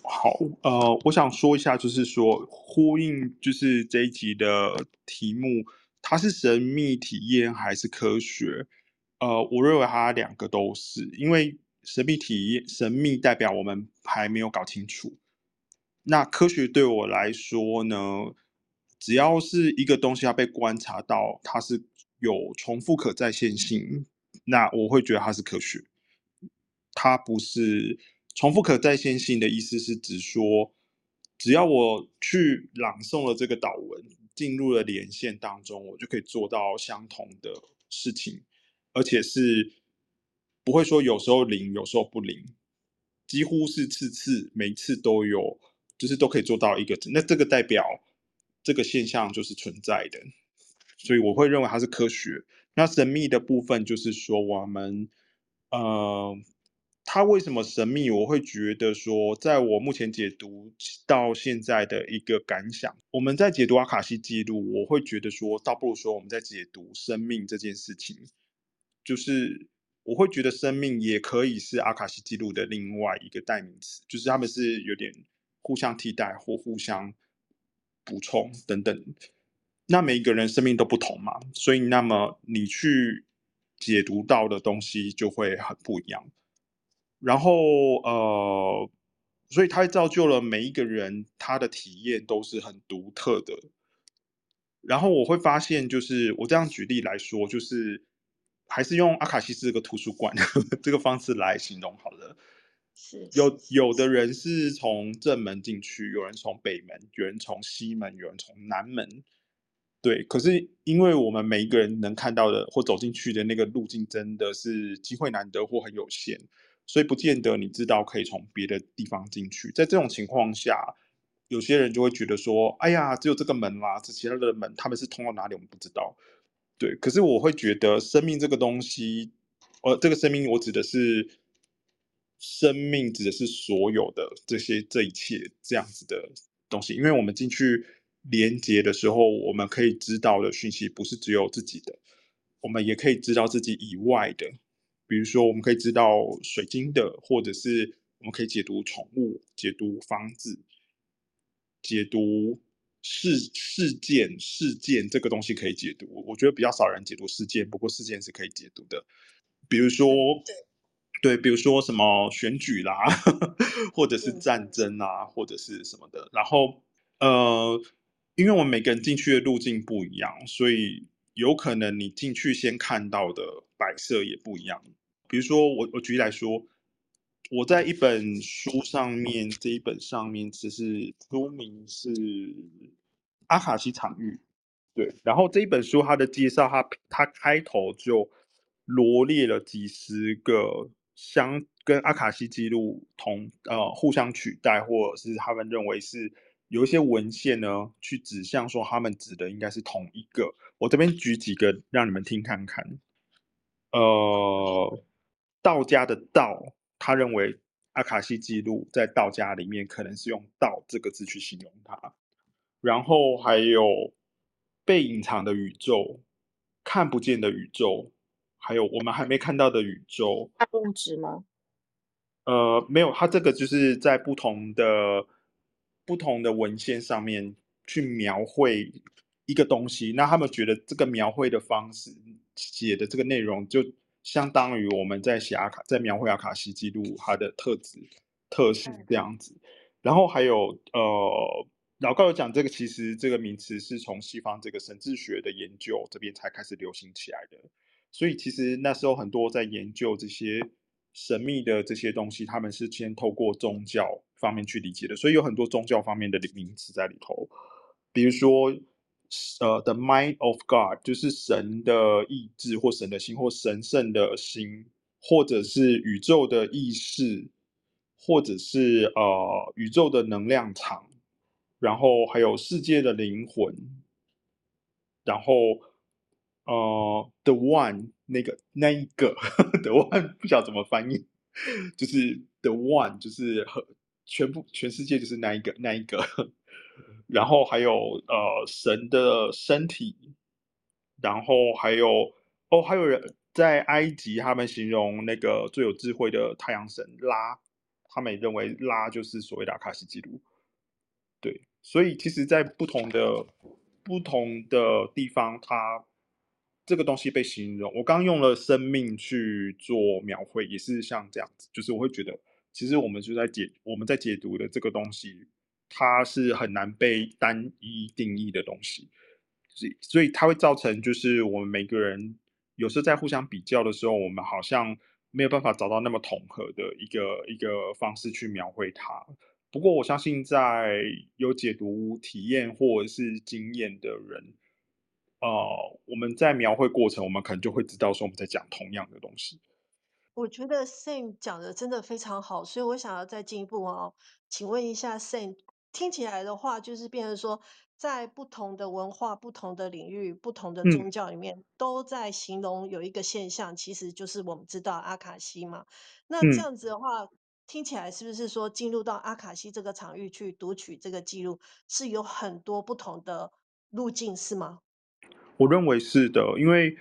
好，呃，我想说一下，就是说呼应，就是这一集的题目，它是神秘体验还是科学？呃，我认为它两个都是，因为神秘体验，神秘代表我们还没有搞清楚。那科学对我来说呢，只要是一个东西要被观察到，它是有重复可再现性，那我会觉得它是科学。它不是重复可再现性的意思是指说，只要我去朗诵了这个导文，进入了连线当中，我就可以做到相同的事情，而且是不会说有时候灵，有时候不灵，几乎是次次每次都有。就是都可以做到一个，那这个代表这个现象就是存在的，所以我会认为它是科学。那神秘的部分就是说，我们呃，它为什么神秘？我会觉得说，在我目前解读到现在的一个感想，我们在解读阿卡西记录，我会觉得说，倒不如说我们在解读生命这件事情，就是。我会觉得生命也可以是阿卡西记录的另外一个代名词，就是他们是有点。互相替代或互相补充等等，那每一个人生命都不同嘛，所以那么你去解读到的东西就会很不一样。然后呃，所以它造就了每一个人他的体验都是很独特的。然后我会发现，就是我这样举例来说，就是还是用阿卡西斯这个图书馆这个方式来形容好了。是有有的人是从正门进去，有人从北门，有人从西门，有人从南门。对，可是因为我们每一个人能看到的或走进去的那个路径真的是机会难得或很有限，所以不见得你知道可以从别的地方进去。在这种情况下，有些人就会觉得说：“哎呀，只有这个门啦，这其他的门他们是通到哪里，我们不知道。”对，可是我会觉得生命这个东西，呃，这个生命我指的是。生命指的是所有的这些这一切这样子的东西，因为我们进去连接的时候，我们可以知道的讯息不是只有自己的，我们也可以知道自己以外的，比如说我们可以知道水晶的，或者是我们可以解读宠物、解读房子、解读事事件事件这个东西可以解读。我觉得比较少人解读事件，不过事件是可以解读的，比如说。对，比如说什么选举啦，*laughs* 或者是战争啊，或者是什么的。然后，呃，因为我们每个人进去的路径不一样，所以有可能你进去先看到的摆设也不一样。比如说，我我举例来说，我在一本书上面，这一本上面只是书名是阿卡西场域，对。然后这一本书它的介绍，它它开头就罗列了几十个。相跟阿卡西记录同呃互相取代，或者是他们认为是有一些文献呢，去指向说他们指的应该是同一个。我这边举几个让你们听看看。呃，道家的道，他认为阿卡西记录在道家里面可能是用“道”这个字去形容它。然后还有被隐藏的宇宙，看不见的宇宙。还有我们还没看到的宇宙，物质吗？呃，没有，它这个就是在不同的不同的文献上面去描绘一个东西。那他们觉得这个描绘的方式写的这个内容，就相当于我们在写阿卡，在描绘阿卡西记录它的特质特性这样子。然后还有呃，老高有讲这个，其实这个名词是从西方这个神智学的研究这边才开始流行起来的。所以其实那时候很多在研究这些神秘的这些东西，他们是先透过宗教方面去理解的，所以有很多宗教方面的名词在里头。比如说呃，the mind of God，就是神的意志或神的心或神圣的心，或者是宇宙的意识，或者是呃宇宙的能量场，然后还有世界的灵魂，然后呃，the one 那个那一个 *laughs* the one 不晓得怎么翻译，就是 the one 就是全部全世界就是那一个那一个。然后还有呃神的身体，然后还有哦还有人在埃及，他们形容那个最有智慧的太阳神拉，他们也认为拉就是所谓的阿卡西记录。对，所以其实，在不同的不同的地方，它这个东西被形容，我刚用了生命去做描绘，也是像这样子，就是我会觉得，其实我们就在解我们在解读的这个东西。它是很难被单一定义的东西，所以所以它会造成就是我们每个人有时候在互相比较的时候，我们好像没有办法找到那么统合的一个一个方式去描绘它。不过我相信，在有解读体验或者是经验的人，呃，我们在描绘过程，我们可能就会知道说我们在讲同样的东西。我觉得 Sam 讲的真的非常好，所以我想要再进一步哦，请问一下 Sam。听起来的话，就是变成说，在不同的文化、不同的领域、不同的宗教里面，嗯、都在形容有一个现象，其实就是我们知道阿卡西嘛。那这样子的话，嗯、听起来是不是说进入到阿卡西这个场域去读取这个记录，是有很多不同的路径，是吗？我认为是的，因为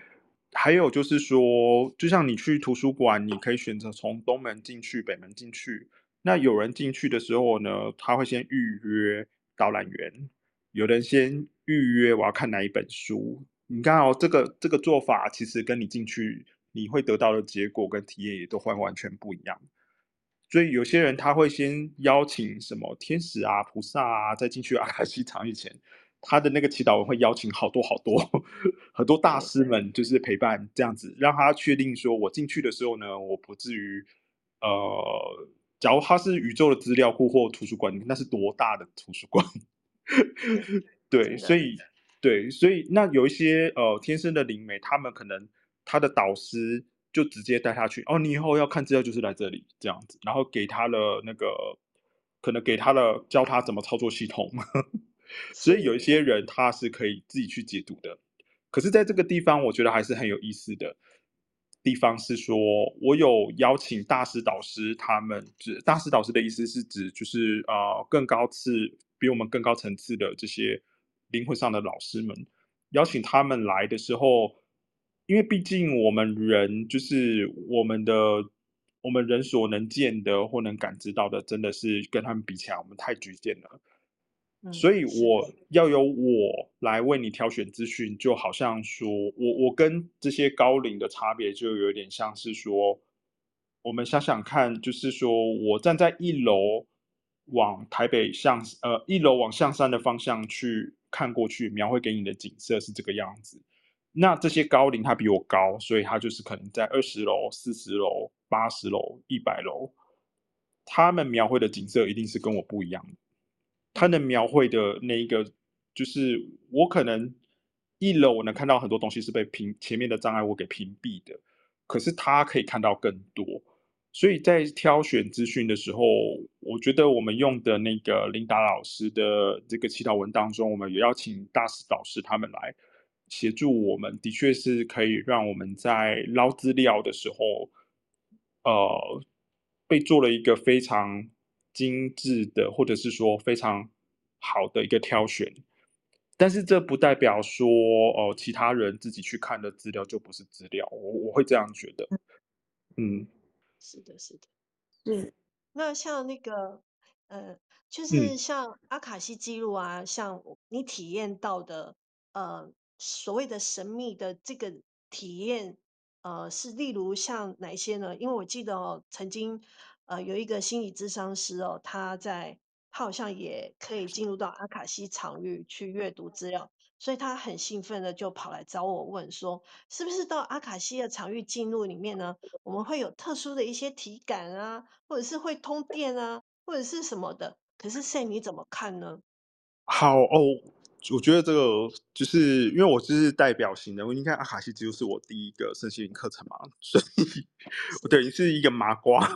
还有就是说，就像你去图书馆，你可以选择从东门进去、北门进去。那有人进去的时候呢，他会先预约导览员。有人先预约我要看哪一本书。你看哦，这个这个做法其实跟你进去你会得到的结果跟体验也都会完全不一样。所以有些人他会先邀请什么天使啊、菩萨啊，在进去阿卡西场以前，他的那个祈祷文会邀请好多好多 *laughs* 很多大师们，就是陪伴这样子，让他确定说我进去的时候呢，我不至于呃。假如它是宇宙的资料库或图书馆，那是多大的图书馆？*laughs* 对，所以对，所以那有一些呃天生的灵媒，他们可能他的导师就直接带他去哦，你以后要看资料就是来这里这样子，然后给他的那个可能给他的教他怎么操作系统，*laughs* 所以有一些人他是可以自己去解读的。可是在这个地方，我觉得还是很有意思的。地方是说，我有邀请大师导师，他们指大师导师的意思是指就是呃更高次比我们更高层次的这些灵魂上的老师们，邀请他们来的时候，因为毕竟我们人就是我们的我们人所能见的或能感知到的，真的是跟他们比起来，我们太局限了。所以我要由我来为你挑选资讯，就好像说我我跟这些高龄的差别，就有点像是说，我们想想看，就是说我站在一楼往台北向呃一楼往象山的方向去看过去，描绘给你的景色是这个样子。那这些高龄他比我高，所以他就是可能在二十楼、四十楼、八十楼、一百楼，他们描绘的景色一定是跟我不一样的。他能描绘的那一个，就是我可能一楼我能看到很多东西是被屏前面的障碍物给屏蔽的，可是他可以看到更多。所以在挑选资讯的时候，我觉得我们用的那个琳达老师的这个祈祷文当中，我们也邀请大师导师他们来协助我们，的确是可以让我们在捞资料的时候，呃，被做了一个非常。精致的，或者是说非常好的一个挑选，但是这不代表说哦、呃，其他人自己去看的资料就不是资料，我我会这样觉得。嗯，是的，是的，嗯，那像那个，呃，就是像阿卡西记录啊，嗯、像你体验到的，呃，所谓的神秘的这个体验，呃，是例如像哪些呢？因为我记得哦，曾经。呃，有一个心理咨商师哦，他在他好像也可以进入到阿卡西场域去阅读资料，所以他很兴奋的就跑来找我问说，是不是到阿卡西的场域进入里面呢？我们会有特殊的一些体感啊，或者是会通电啊，或者是什么的？可是 Sam 你怎么看呢？好哦，我觉得这个就是因为我就是代表型的，我应该阿卡西记录是我第一个身心灵课程嘛，所以我等于是一个麻瓜，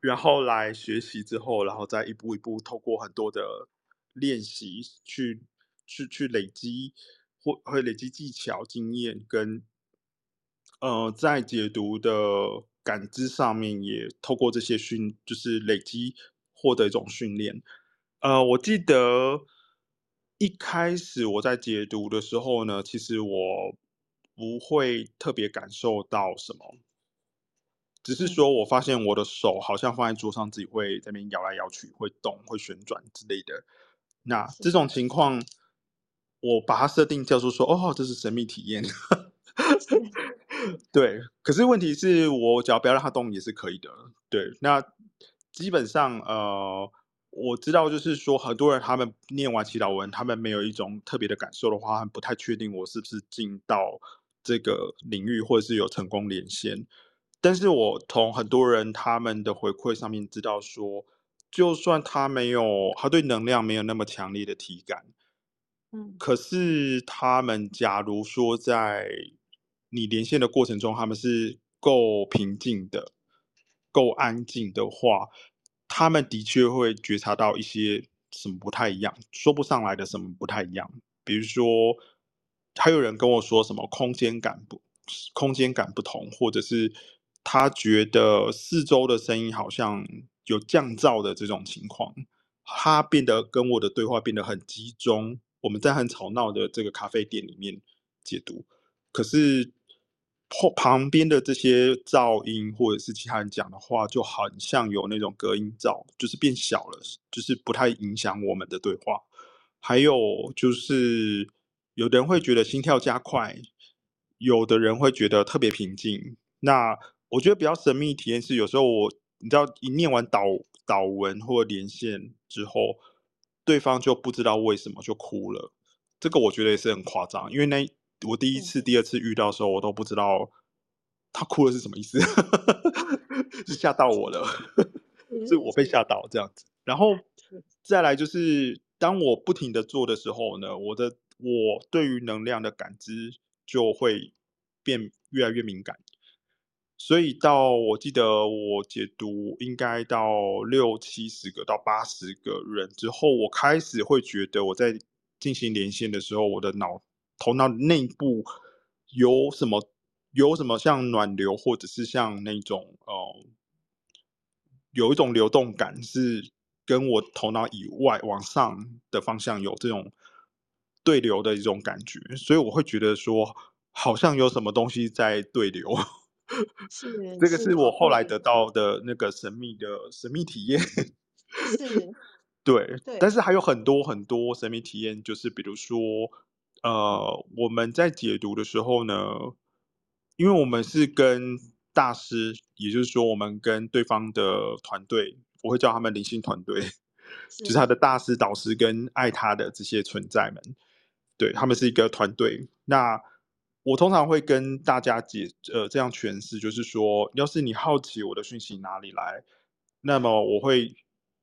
然后来学习之后，然后再一步一步透过很多的练习去去去累积或会累积技巧、经验跟呃在解读的感知上面，也透过这些训就是累积获得一种训练。呃，我记得。一开始我在解读的时候呢，其实我不会特别感受到什么，只是说我发现我的手好像放在桌上，自己会在那边摇来摇去，会动、会旋转之类的。那这种情况，我把它设定叫做说，哦，这是神秘体验。*laughs* 对，可是问题是我只要不要让它动也是可以的。对，那基本上呃。我知道，就是说，很多人他们念完祈祷文，他们没有一种特别的感受的话，他们不太确定我是不是进到这个领域，或者是有成功连线。但是我从很多人他们的回馈上面知道说，就算他没有，他对能量没有那么强烈的体感，嗯，可是他们假如说在你连线的过程中，他们是够平静的、够安静的话。他们的确会觉察到一些什么不太一样，说不上来的什么不太一样。比如说，还有人跟我说什么空间感不，空间感不同，或者是他觉得四周的声音好像有降噪的这种情况，他变得跟我的对话变得很集中。我们在很吵闹的这个咖啡店里面解读，可是。后旁边的这些噪音，或者是其他人讲的话，就很像有那种隔音罩，就是变小了，就是不太影响我们的对话。还有就是，有的人会觉得心跳加快，有的人会觉得特别平静。那我觉得比较神秘体验是，有时候我你知道，一念完导导文或连线之后，对方就不知道为什么就哭了。这个我觉得也是很夸张，因为那。我第一次、第二次遇到的时候，我都不知道他哭的是什么意思，*laughs* 是吓到我了 *laughs* *laughs* 是我被吓到这样子。然后再来就是，当我不停的做的时候呢，我的我对于能量的感知就会变越来越敏感。所以到我记得我解读应该到六七十个到八十个人之后，我开始会觉得我在进行连线的时候，我的脑。头脑内部有什么？有什么像暖流，或者是像那种呃，有一种流动感，是跟我头脑以外往上的方向有这种对流的一种感觉，所以我会觉得说，好像有什么东西在对流。是，*laughs* 这个是我后来得到的那个神秘的神秘体验。是，*laughs* 对，对，但是还有很多很多神秘体验，就是比如说。呃，我们在解读的时候呢，因为我们是跟大师，也就是说，我们跟对方的团队，我会叫他们灵性团队，*laughs* 就是他的大师、导师跟爱他的这些存在们，对，他们是一个团队。那我通常会跟大家解，呃，这样诠释，就是说，要是你好奇我的讯息哪里来，那么我会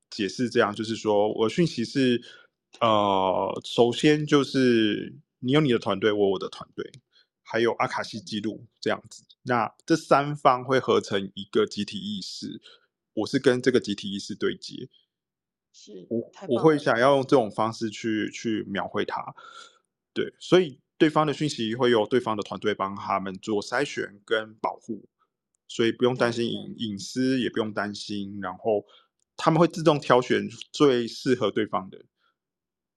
解释这样，就是说我的讯息是，呃，首先就是。你有你的团队，我有我的团队，还有阿卡西记录这样子。那这三方会合成一个集体意识，我是跟这个集体意识对接。是，我我会想要用这种方式去去描绘它。对，所以对方的讯息会有对方的团队帮他们做筛选跟保护，所以不用担心隐隐私，也不用担心。然后他们会自动挑选最适合对方的。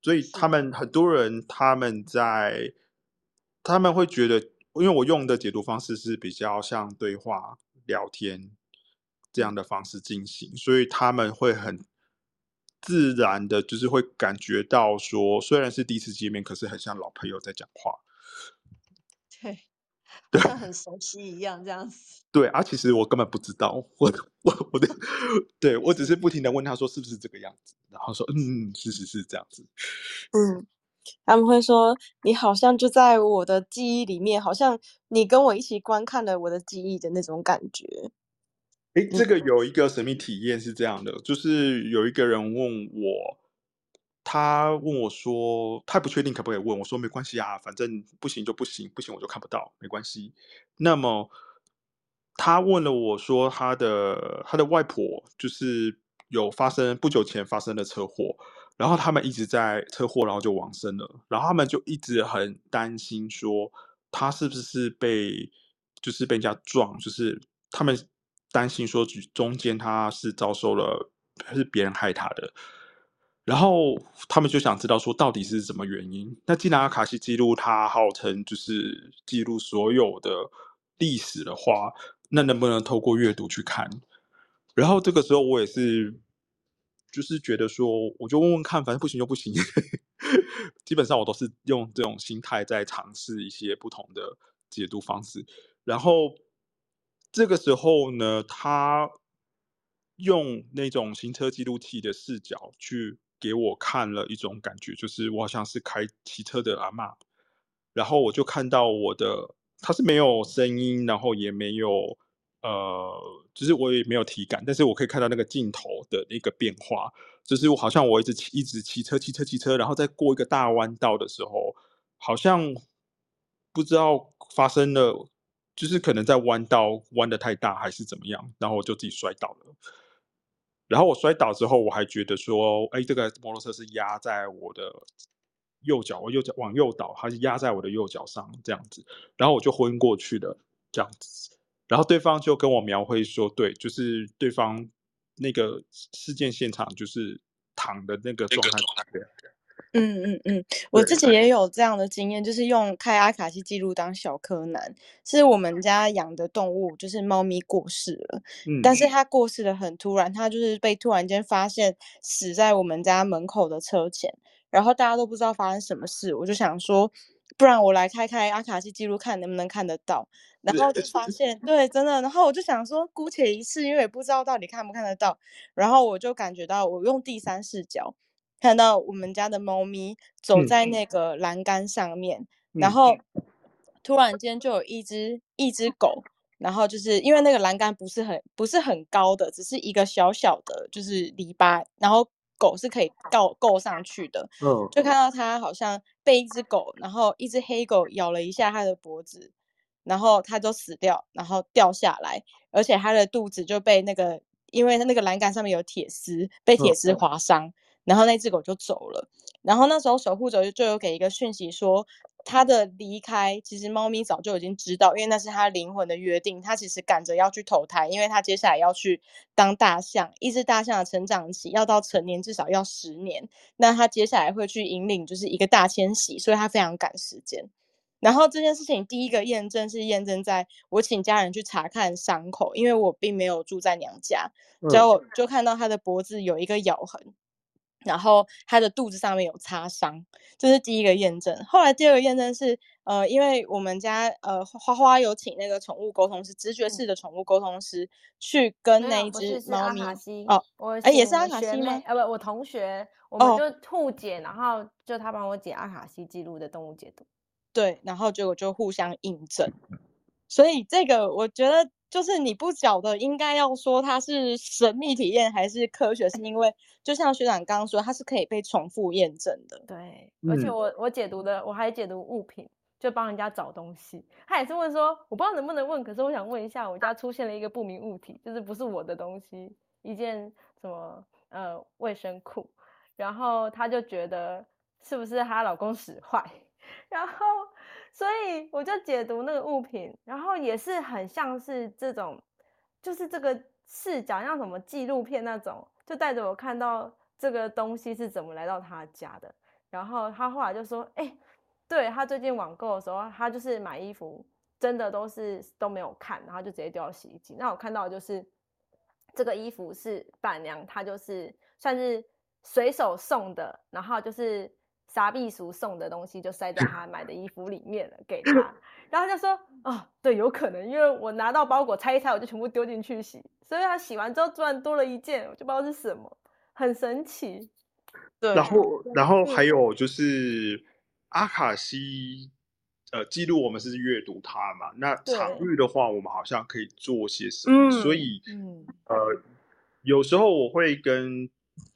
所以他们很多人，他们在他们会觉得，因为我用的解读方式是比较像对话聊天这样的方式进行，所以他们会很自然的，就是会感觉到说，虽然是第一次见面，可是很像老朋友在讲话。对，像很熟悉一样这样子。对啊，其实我根本不知道，我我我的，对我只是不停的问他说是不是这个样子。然后说，嗯，是是是这样子。嗯，他们会说，你好像就在我的记忆里面，好像你跟我一起观看了我的记忆的那种感觉。哎，这个有一个神秘体验是这样的，就是有一个人问我，他问我说，他不确定可不可以问我说，没关系啊，反正不行就不行，不行我就看不到，没关系。那么他问了我说，他的他的外婆就是有发生不久前发生的车祸，然后他们一直在车祸，然后就往生了，然后他们就一直很担心说，他是不是被就是被人家撞，就是他们担心说中间他是遭受了还是别人害他的。然后他们就想知道说到底是什么原因。那既然阿卡西记录它号称就是记录所有的历史的话，那能不能透过阅读去看？然后这个时候我也是，就是觉得说，我就问问看，反正不行就不行。*laughs* 基本上我都是用这种心态在尝试一些不同的解读方式。然后这个时候呢，他用那种行车记录器的视角去。给我看了一种感觉，就是我好像是开骑车的阿嬷，然后我就看到我的，它是没有声音，然后也没有呃，就是我也没有体感，但是我可以看到那个镜头的那个变化，就是我好像我一直骑一直骑车骑车骑车，然后再过一个大弯道的时候，好像不知道发生了，就是可能在弯道弯的太大还是怎么样，然后我就自己摔倒了。然后我摔倒之后，我还觉得说，哎，这个摩托车是压在我的右脚，我右脚往右倒，它是压在我的右脚上这样子，然后我就昏过去了这样子。然后对方就跟我描绘说，对，就是对方那个事件现场就是躺的那个状态。那个嗯嗯嗯，我自己也。有这样的经验，就是用开阿卡西记录当小柯南，是我们家养的动物，就是猫咪过世了，嗯，但。是它过世的很突然，它就是被突然间发现死在我们家门口的车前，然后大家都不知道发生什么事，我就想说，不然我来开开阿卡西记录看能不能看得到，然后就 *laughs* 发现对，真的，然后我就想说姑且一试，因为也不知道到底看不看得到，然后我就感觉到我用第三视角。看到我们家的猫咪走在那个栏杆上面，嗯、然后突然间就有一只一只狗，然后就是因为那个栏杆不是很不是很高的，只是一个小小的，就是篱笆，然后狗是可以够够上去的。嗯，就看到它好像被一只狗，然后一只黑狗咬了一下它的脖子，然后它就死掉，然后掉下来，而且它的肚子就被那个，因为它那个栏杆上面有铁丝，被铁丝划伤。嗯然后那只狗就走了，然后那时候守护者就有给一个讯息说，它的离开其实猫咪早就已经知道，因为那是它灵魂的约定，它其实赶着要去投胎，因为它接下来要去当大象，一只大象的成长期要到成年至少要十年，那他接下来会去引领就是一个大迁徙，所以他非常赶时间。然后这件事情第一个验证是验证在我请家人去查看伤口，因为我并没有住在娘家，之后就看到他的脖子有一个咬痕。然后他的肚子上面有擦伤，这是第一个验证。后来第二个验证是，呃，因为我们家呃花花有请那个宠物沟通师，直觉式的宠物沟通师、嗯、去跟那一只猫咪哦，我哎也是阿卡西吗？呃不，我同学，我们就互解，哦、然后就他帮我解阿卡西记录的动物解读。对，然后结果就互相印证。所以这个我觉得。就是你不晓得应该要说它是神秘体验还是科学，是因为就像学长刚刚说，它是可以被重复验证的。对，而且我我解读的我还解读物品，就帮人家找东西。他也是问说，我不知道能不能问，可是我想问一下，我家出现了一个不明物体，就是不是我的东西，一件什么呃卫生裤，然后他就觉得是不是她老公使坏，*laughs* 然后。所以我就解读那个物品，然后也是很像是这种，就是这个视角像什么纪录片那种，就带着我看到这个东西是怎么来到他家的。然后他后来就说：“哎，对，他最近网购的时候，他就是买衣服，真的都是都没有看，然后就直接丢到洗衣机。那我看到就是这个衣服是板娘，她就是算是随手送的，然后就是。”杀避俗送的东西就塞在他买的衣服里面了，给他，*laughs* 然后他就说：“哦，对，有可能，因为我拿到包裹拆一拆，我就全部丢进去洗，所以他洗完之后突然多了一件，我就不知道是什么，很神奇。”对，然后，然后还有就是阿卡西，呃，记录我们是阅读它嘛，那场域的话，我们好像可以做些什么，所以，嗯，呃，有时候我会跟。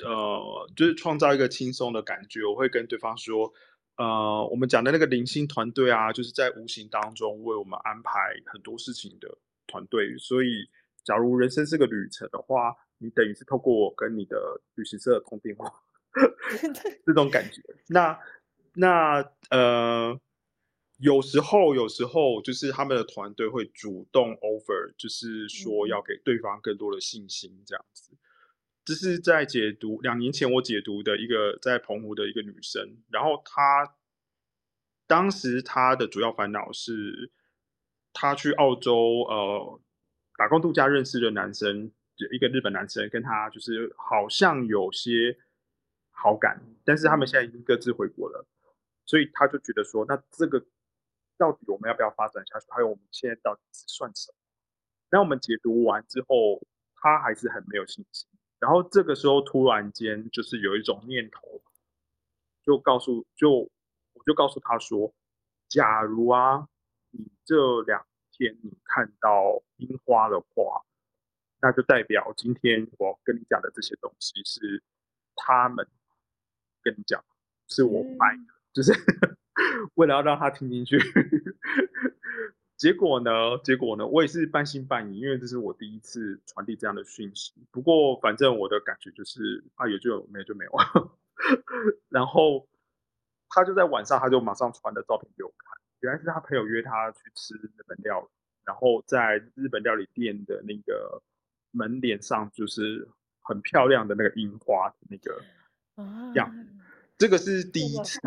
呃，就是创造一个轻松的感觉。我会跟对方说，呃，我们讲的那个零星团队啊，就是在无形当中为我们安排很多事情的团队。所以，假如人生是个旅程的话，你等于是透过我跟你的旅行社通电话，*laughs* 这种感觉。那那呃。有时候，有时候就是他们的团队会主动 offer，就是说要给对方更多的信心，这样子。这是在解读两年前我解读的一个在澎湖的一个女生，然后她当时她的主要烦恼是，她去澳洲呃打工度假认识的男生，一个日本男生跟她就是好像有些好感，但是他们现在已经各自回国了，所以她就觉得说，那这个。到底我们要不要发展下去？还有我们现在到底是算什么？那我们解读完之后，他还是很没有信心。然后这个时候突然间就是有一种念头，就告诉就我就告诉他说：假如啊，你这两天你看到樱花的话，那就代表今天我跟你讲的这些东西是他们跟你讲，是我买的，嗯、就是。*laughs* 为了要让他听进去，结果呢？结果呢？我也是半信半疑，因为这是我第一次传递这样的讯息。不过，反正我的感觉就是啊，有就有，没有就没有。*laughs* 然后他就在晚上，他就马上传的照片给我看，原来是他朋友约他去吃日本料理，然后在日本料理店的那个门脸上，就是很漂亮的那个樱花的那个样。这个是第一次。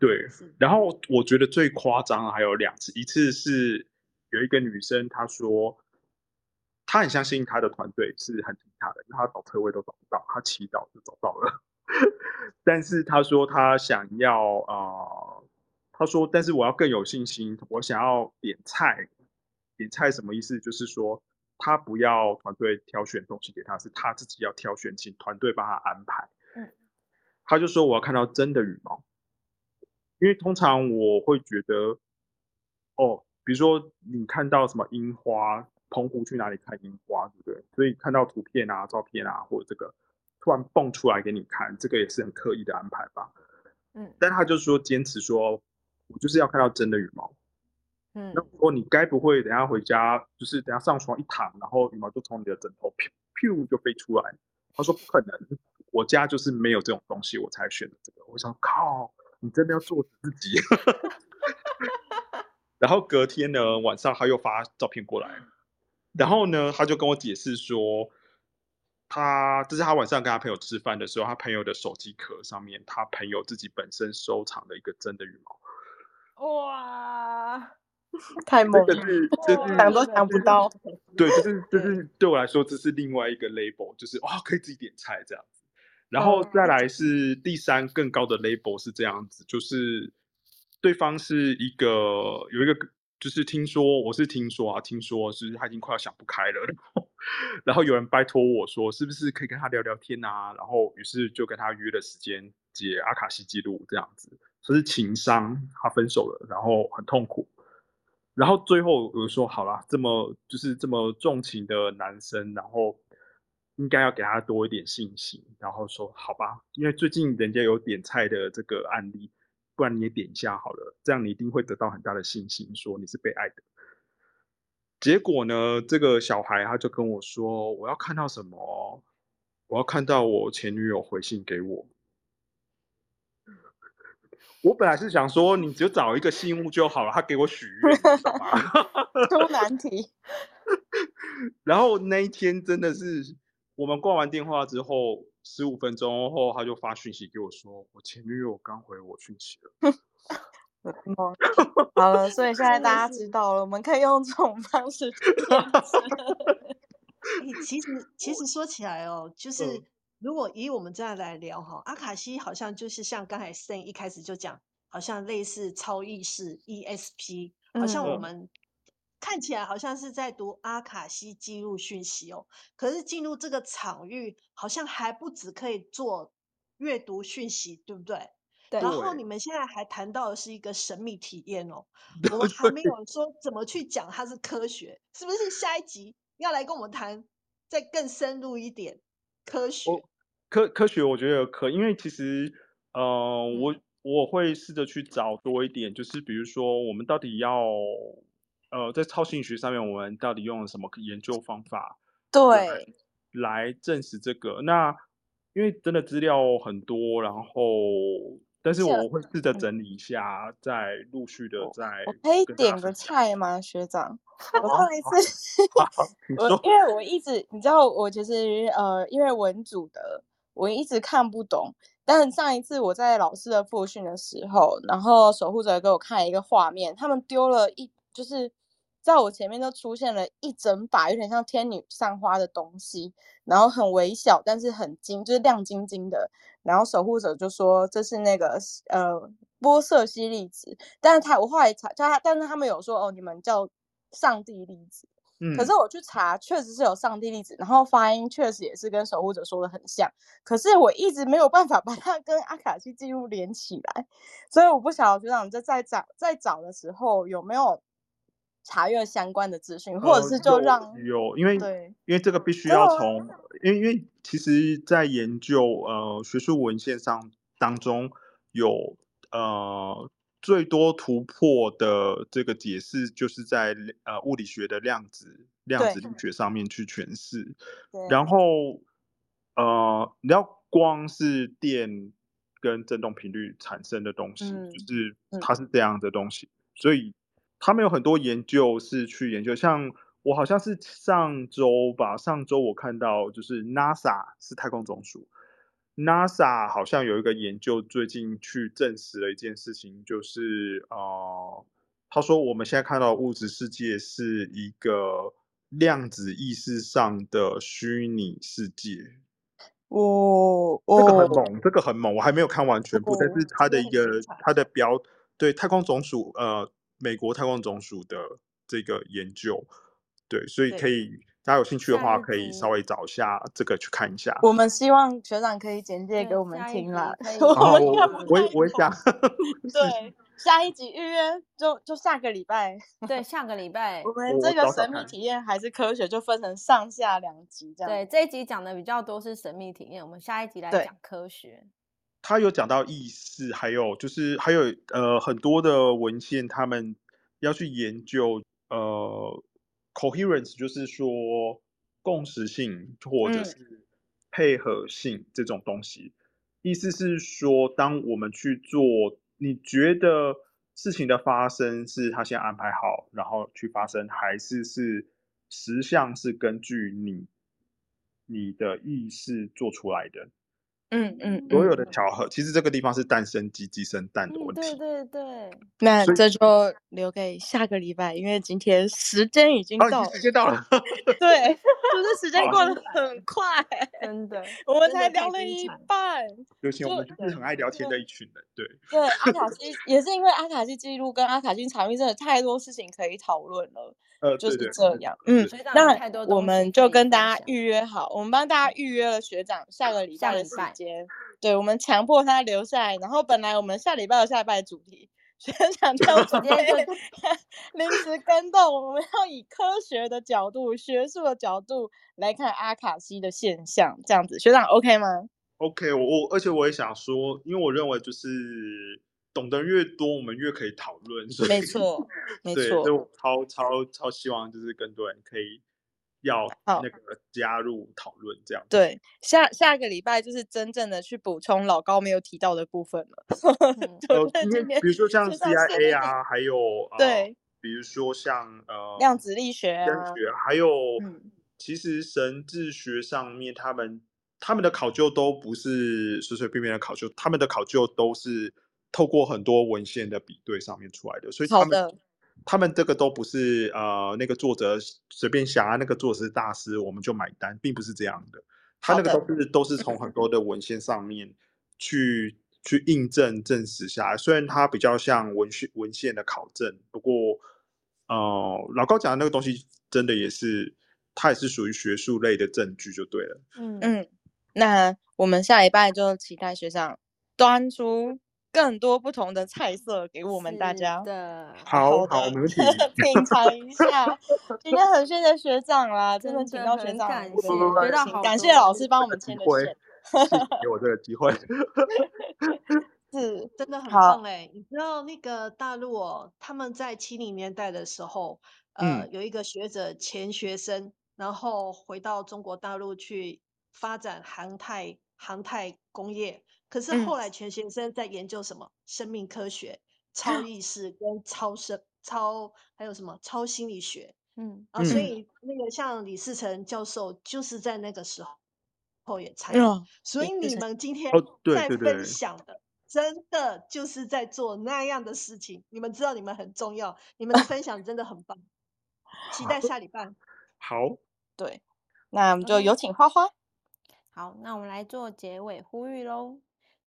对，然后我觉得最夸张还有两次，一次是有一个女生，她说她很相信她的团队是很听她的，因为她找车位都找不到，她祈祷就找到了。*laughs* 但是她说她想要啊、呃，她说但是我要更有信心，我想要点菜，点菜什么意思？就是说她不要团队挑选东西给她，是她自己要挑选，请团队帮她安排。嗯，她就说我要看到真的羽毛。因为通常我会觉得，哦，比如说你看到什么樱花，澎湖去哪里看樱花，对不对？所以看到图片啊、照片啊，或者这个突然蹦出来给你看，这个也是很刻意的安排吧。嗯，但他就说坚持说，我就是要看到真的羽毛。嗯，那如果你该不会等下回家，就是等下上床一躺，然后羽毛就从你的枕头噗噗就飞出来？他说不可能，我家就是没有这种东西，我才选的这个。我想靠。你真的要做死自己？*laughs* 然后隔天呢，晚上他又发照片过来，然后呢，他就跟我解释说，他这是他晚上跟他朋友吃饭的时候，他朋友的手机壳上面，他朋友自己本身收藏的一个真的羽毛。哇，太猛了！想都想不到。对，就是就是对我来说，这是另外一个 label，就是哇，可以自己点菜这样。然后再来是第三更高的 label 是这样子，就是对方是一个有一个就是听说我是听说啊，听说是他已经快要想不开了，然后然后有人拜托我说是不是可以跟他聊聊天啊，然后于是就跟他约了时间解阿卡西记录这样子，说是情商，他分手了，然后很痛苦，然后最后我就说好啦，这么就是这么重情的男生，然后。应该要给他多一点信心，然后说好吧，因为最近人家有点菜的这个案例，不然你也点一下好了，这样你一定会得到很大的信心，说你是被爱的。结果呢，这个小孩他就跟我说，我要看到什么？我要看到我前女友回信给我。我本来是想说，你就找一个信物就好了，他给我许愿，知道吗？*laughs* 出难题。*laughs* 然后那一天真的是。我们挂完电话之后，十五分钟后，他就发讯息给我说：“我前女友刚回我讯息了。*laughs* ”好了，所以现在大家知道了，我们可以用这种方式。*laughs* 其实，其实说起来哦，就是如果以我们这样来聊哈，阿卡西好像就是像刚才 Sam 一开始就讲，好像类似超意识 ESP，好像我们。看起来好像是在读阿卡西记录讯息哦，可是进入这个场域，好像还不止可以做阅读讯息，对不对？对。然后你们现在还谈到的是一个神秘体验哦，*laughs* 我们还没有说怎么去讲它是科学，是不是？下一集要来跟我们谈，再更深入一点科学。科科学我觉得可，因为其实呃，嗯、我我会试着去找多一点，就是比如说我们到底要呃在超心理学上面，我们到底用了什么研究方法？对，来证实这个。那因为真的资料很多，然后。但是我会试着整理一下，再陆续的再。我可以点个菜吗，学长？我上一次，*laughs* 我因为我一直你知道，我其实呃，因为文组的，我一直看不懂。但上一次我在老师的复训的时候，然后守护者给我看一个画面，他们丢了一就是。在我前面都出现了一整把有点像天女散花的东西，然后很微小，但是很精，就是亮晶晶的。然后守护者就说这是那个呃玻色系粒子，但是他我后来查叫他，但是他们有说哦，你们叫上帝粒子。嗯，可是我去查，确实是有上帝粒子，然后发音确实也是跟守护者说的很像。可是我一直没有办法把它跟阿卡西记录连起来，所以我不晓得学长在在找在找的时候有没有。查阅相关的资讯，或者是就让、呃、有，有，因为对，因为这个必须要从，因为因为其实，在研究呃学术文献上当中有呃最多突破的这个解释，就是在呃物理学的量子量子力学上面去诠释，然后呃你要光是电跟振动频率产生的东西，嗯、就是它是这样的东西，嗯、所以。他们有很多研究是去研究，像我好像是上周吧，上周我看到就是 NASA 是太空总署，NASA 好像有一个研究最近去证实了一件事情，就是呃，他说我们现在看到的物质世界是一个量子意识上的虚拟世界。哦，这个很猛，这个很猛，我还没有看完全部，但是它的一个它的标对太空总署呃。美国太空总署的这个研究，对，所以可以大家有兴趣的话，可以稍微找一下这个去看一下。我们希望学长可以简介给我们听啦。*laughs* 我我我也想，*laughs* 对，下一集预约就就下个礼拜，*laughs* 对，下个礼拜。我们这个神秘体验还是科学，就分成上下两集这样。对，这一集讲的比较多是神秘体验，我们下一集来讲科学。他有讲到意识，还有就是还有呃很多的文献，他们要去研究呃 coherence，就是说共识性或者是配合性这种东西。嗯、意思是说，当我们去做，你觉得事情的发生是他先安排好，然后去发生，还是是实相是根据你你的意识做出来的？嗯嗯，所有的巧合，其实这个地方是诞生鸡鸡生蛋的问题。对对对，那这就留给下个礼拜，因为今天时间已经到，时间到了。*laughs* 对，就是时间过得很快，*laughs* 真的，我们才聊了一半。尤其我们就是很爱聊天的一群人，对。对，阿 *laughs* 卡西也是因为阿卡西记录跟阿卡西场域真的太多事情可以讨论了。呃，就是这样。嗯，那我们就跟大家预约好，我们帮大家预约了学长下个礼拜的时间。对，我们强迫他留下来。然后本来我们下礼拜有下礼拜的主题，学长 *laughs* 就直接 *laughs* 临时跟动。我们要以科学的角度、学术的角度来看阿卡西的现象，这样子，学长 OK 吗？OK，我我而且我也想说，因为我认为就是。懂得越多，我们越可以讨论。所以没错，没 *laughs* 错。所以我超超超希望，就是更多人可以要那个加入讨论，这样。对，下下个礼拜就是真正的去补充老高没有提到的部分了。*laughs* 比如说像 CIA 啊，还有对，比如说像呃量子力学啊，还有其实神智学上面，他们他们的考究都不是随随便便的考究，他们的考究都是。透过很多文献的比对上面出来的，所以他们他们这个都不是呃那个作者随便想啊，那个作者是大师我们就买单，并不是这样的。他那个都是都是从很多的文献上面去去印证证实下来。虽然它比较像文献文献的考证，不过呃老高讲的那个东西真的也是，它也是属于学术类的证据就对了。嗯嗯，那我们下礼拜就期待学长端出。更多不同的菜色给我们大家，的好好，我们 *laughs* 品尝一下。今天很谢谢学长啦，真的请到学长，感谢，感谢老师帮我们 *laughs* 牵的线。谢谢给我这个机会。*laughs* 是，真的很棒哎！你知道那个大陆哦，他们在七零年代的时候，呃，嗯、有一个学者钱学森，然后回到中国大陆去发展航太航太工业。可是后来全学生在研究什么？嗯、生命科学、超 *laughs* 意识跟超生超还有什么超心理学？嗯啊，所以那个像李世成教授就是在那个时候后也参与，嗯、所以你们今天在分享的。真的就是在做那样的事情，你们知道你们很重要，你们的分享真的很棒，*laughs* 期待下礼拜。好，对，那我们就有请花花。好，那我们来做结尾呼吁喽。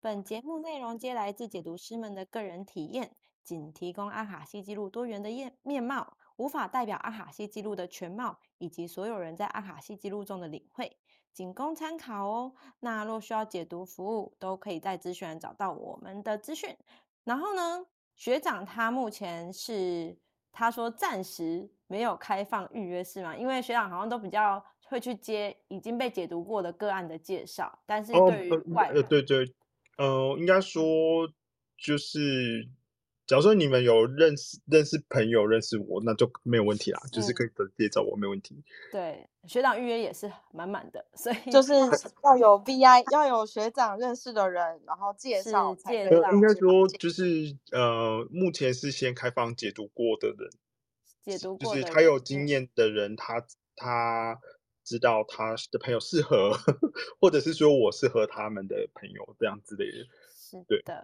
本节目内容皆来自解读师们的个人体验，仅提供阿卡西记录多元的面面貌，无法代表阿卡西记录的全貌以及所有人在阿卡西记录中的领会。仅供参考哦。那若需要解读服务，都可以在资讯找到我们的资讯。然后呢，学长他目前是他说暂时没有开放预约是吗？因为学长好像都比较会去接已经被解读过的个案的介绍，但是对于外对对，呃，应该说就是。假如说你们有认识认识朋友认识我，那就没有问题啦，嗯、就是可以直接找我，没问题。对，学长预约也是满满的，所以就 *laughs* 是要有 VI，要有学长认识的人，然后介绍介绍。应该说就是呃，目前是先开放解读过的人，解读过就是他有经验的人，他他知道他的朋友适合，*laughs* 或者是说我适合他们的朋友这样之类的。是的，对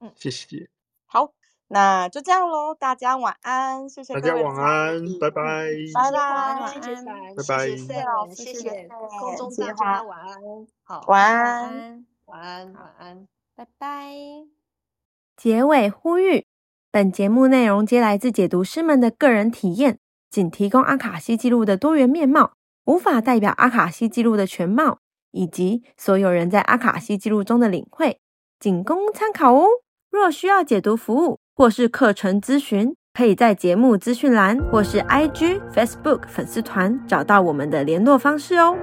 嗯，谢谢。好。那就这样喽，大家晚安，谢谢大家晚安，拜拜，拜拜，谢谢，拜拜，谢谢，谢谢，空中大家晚安，好，晚安，晚安，晚安，拜拜。结尾呼吁：本节目内容皆来自解读师们的个人体验，仅提供阿卡西记录的多元面貌，无法代表阿卡西记录的全貌，以及所有人在阿卡西记录中的领会，仅供参考哦。若需要解读服务或是课程咨询，可以在节目资讯栏或是 IG、Facebook 粉丝团找到我们的联络方式哦。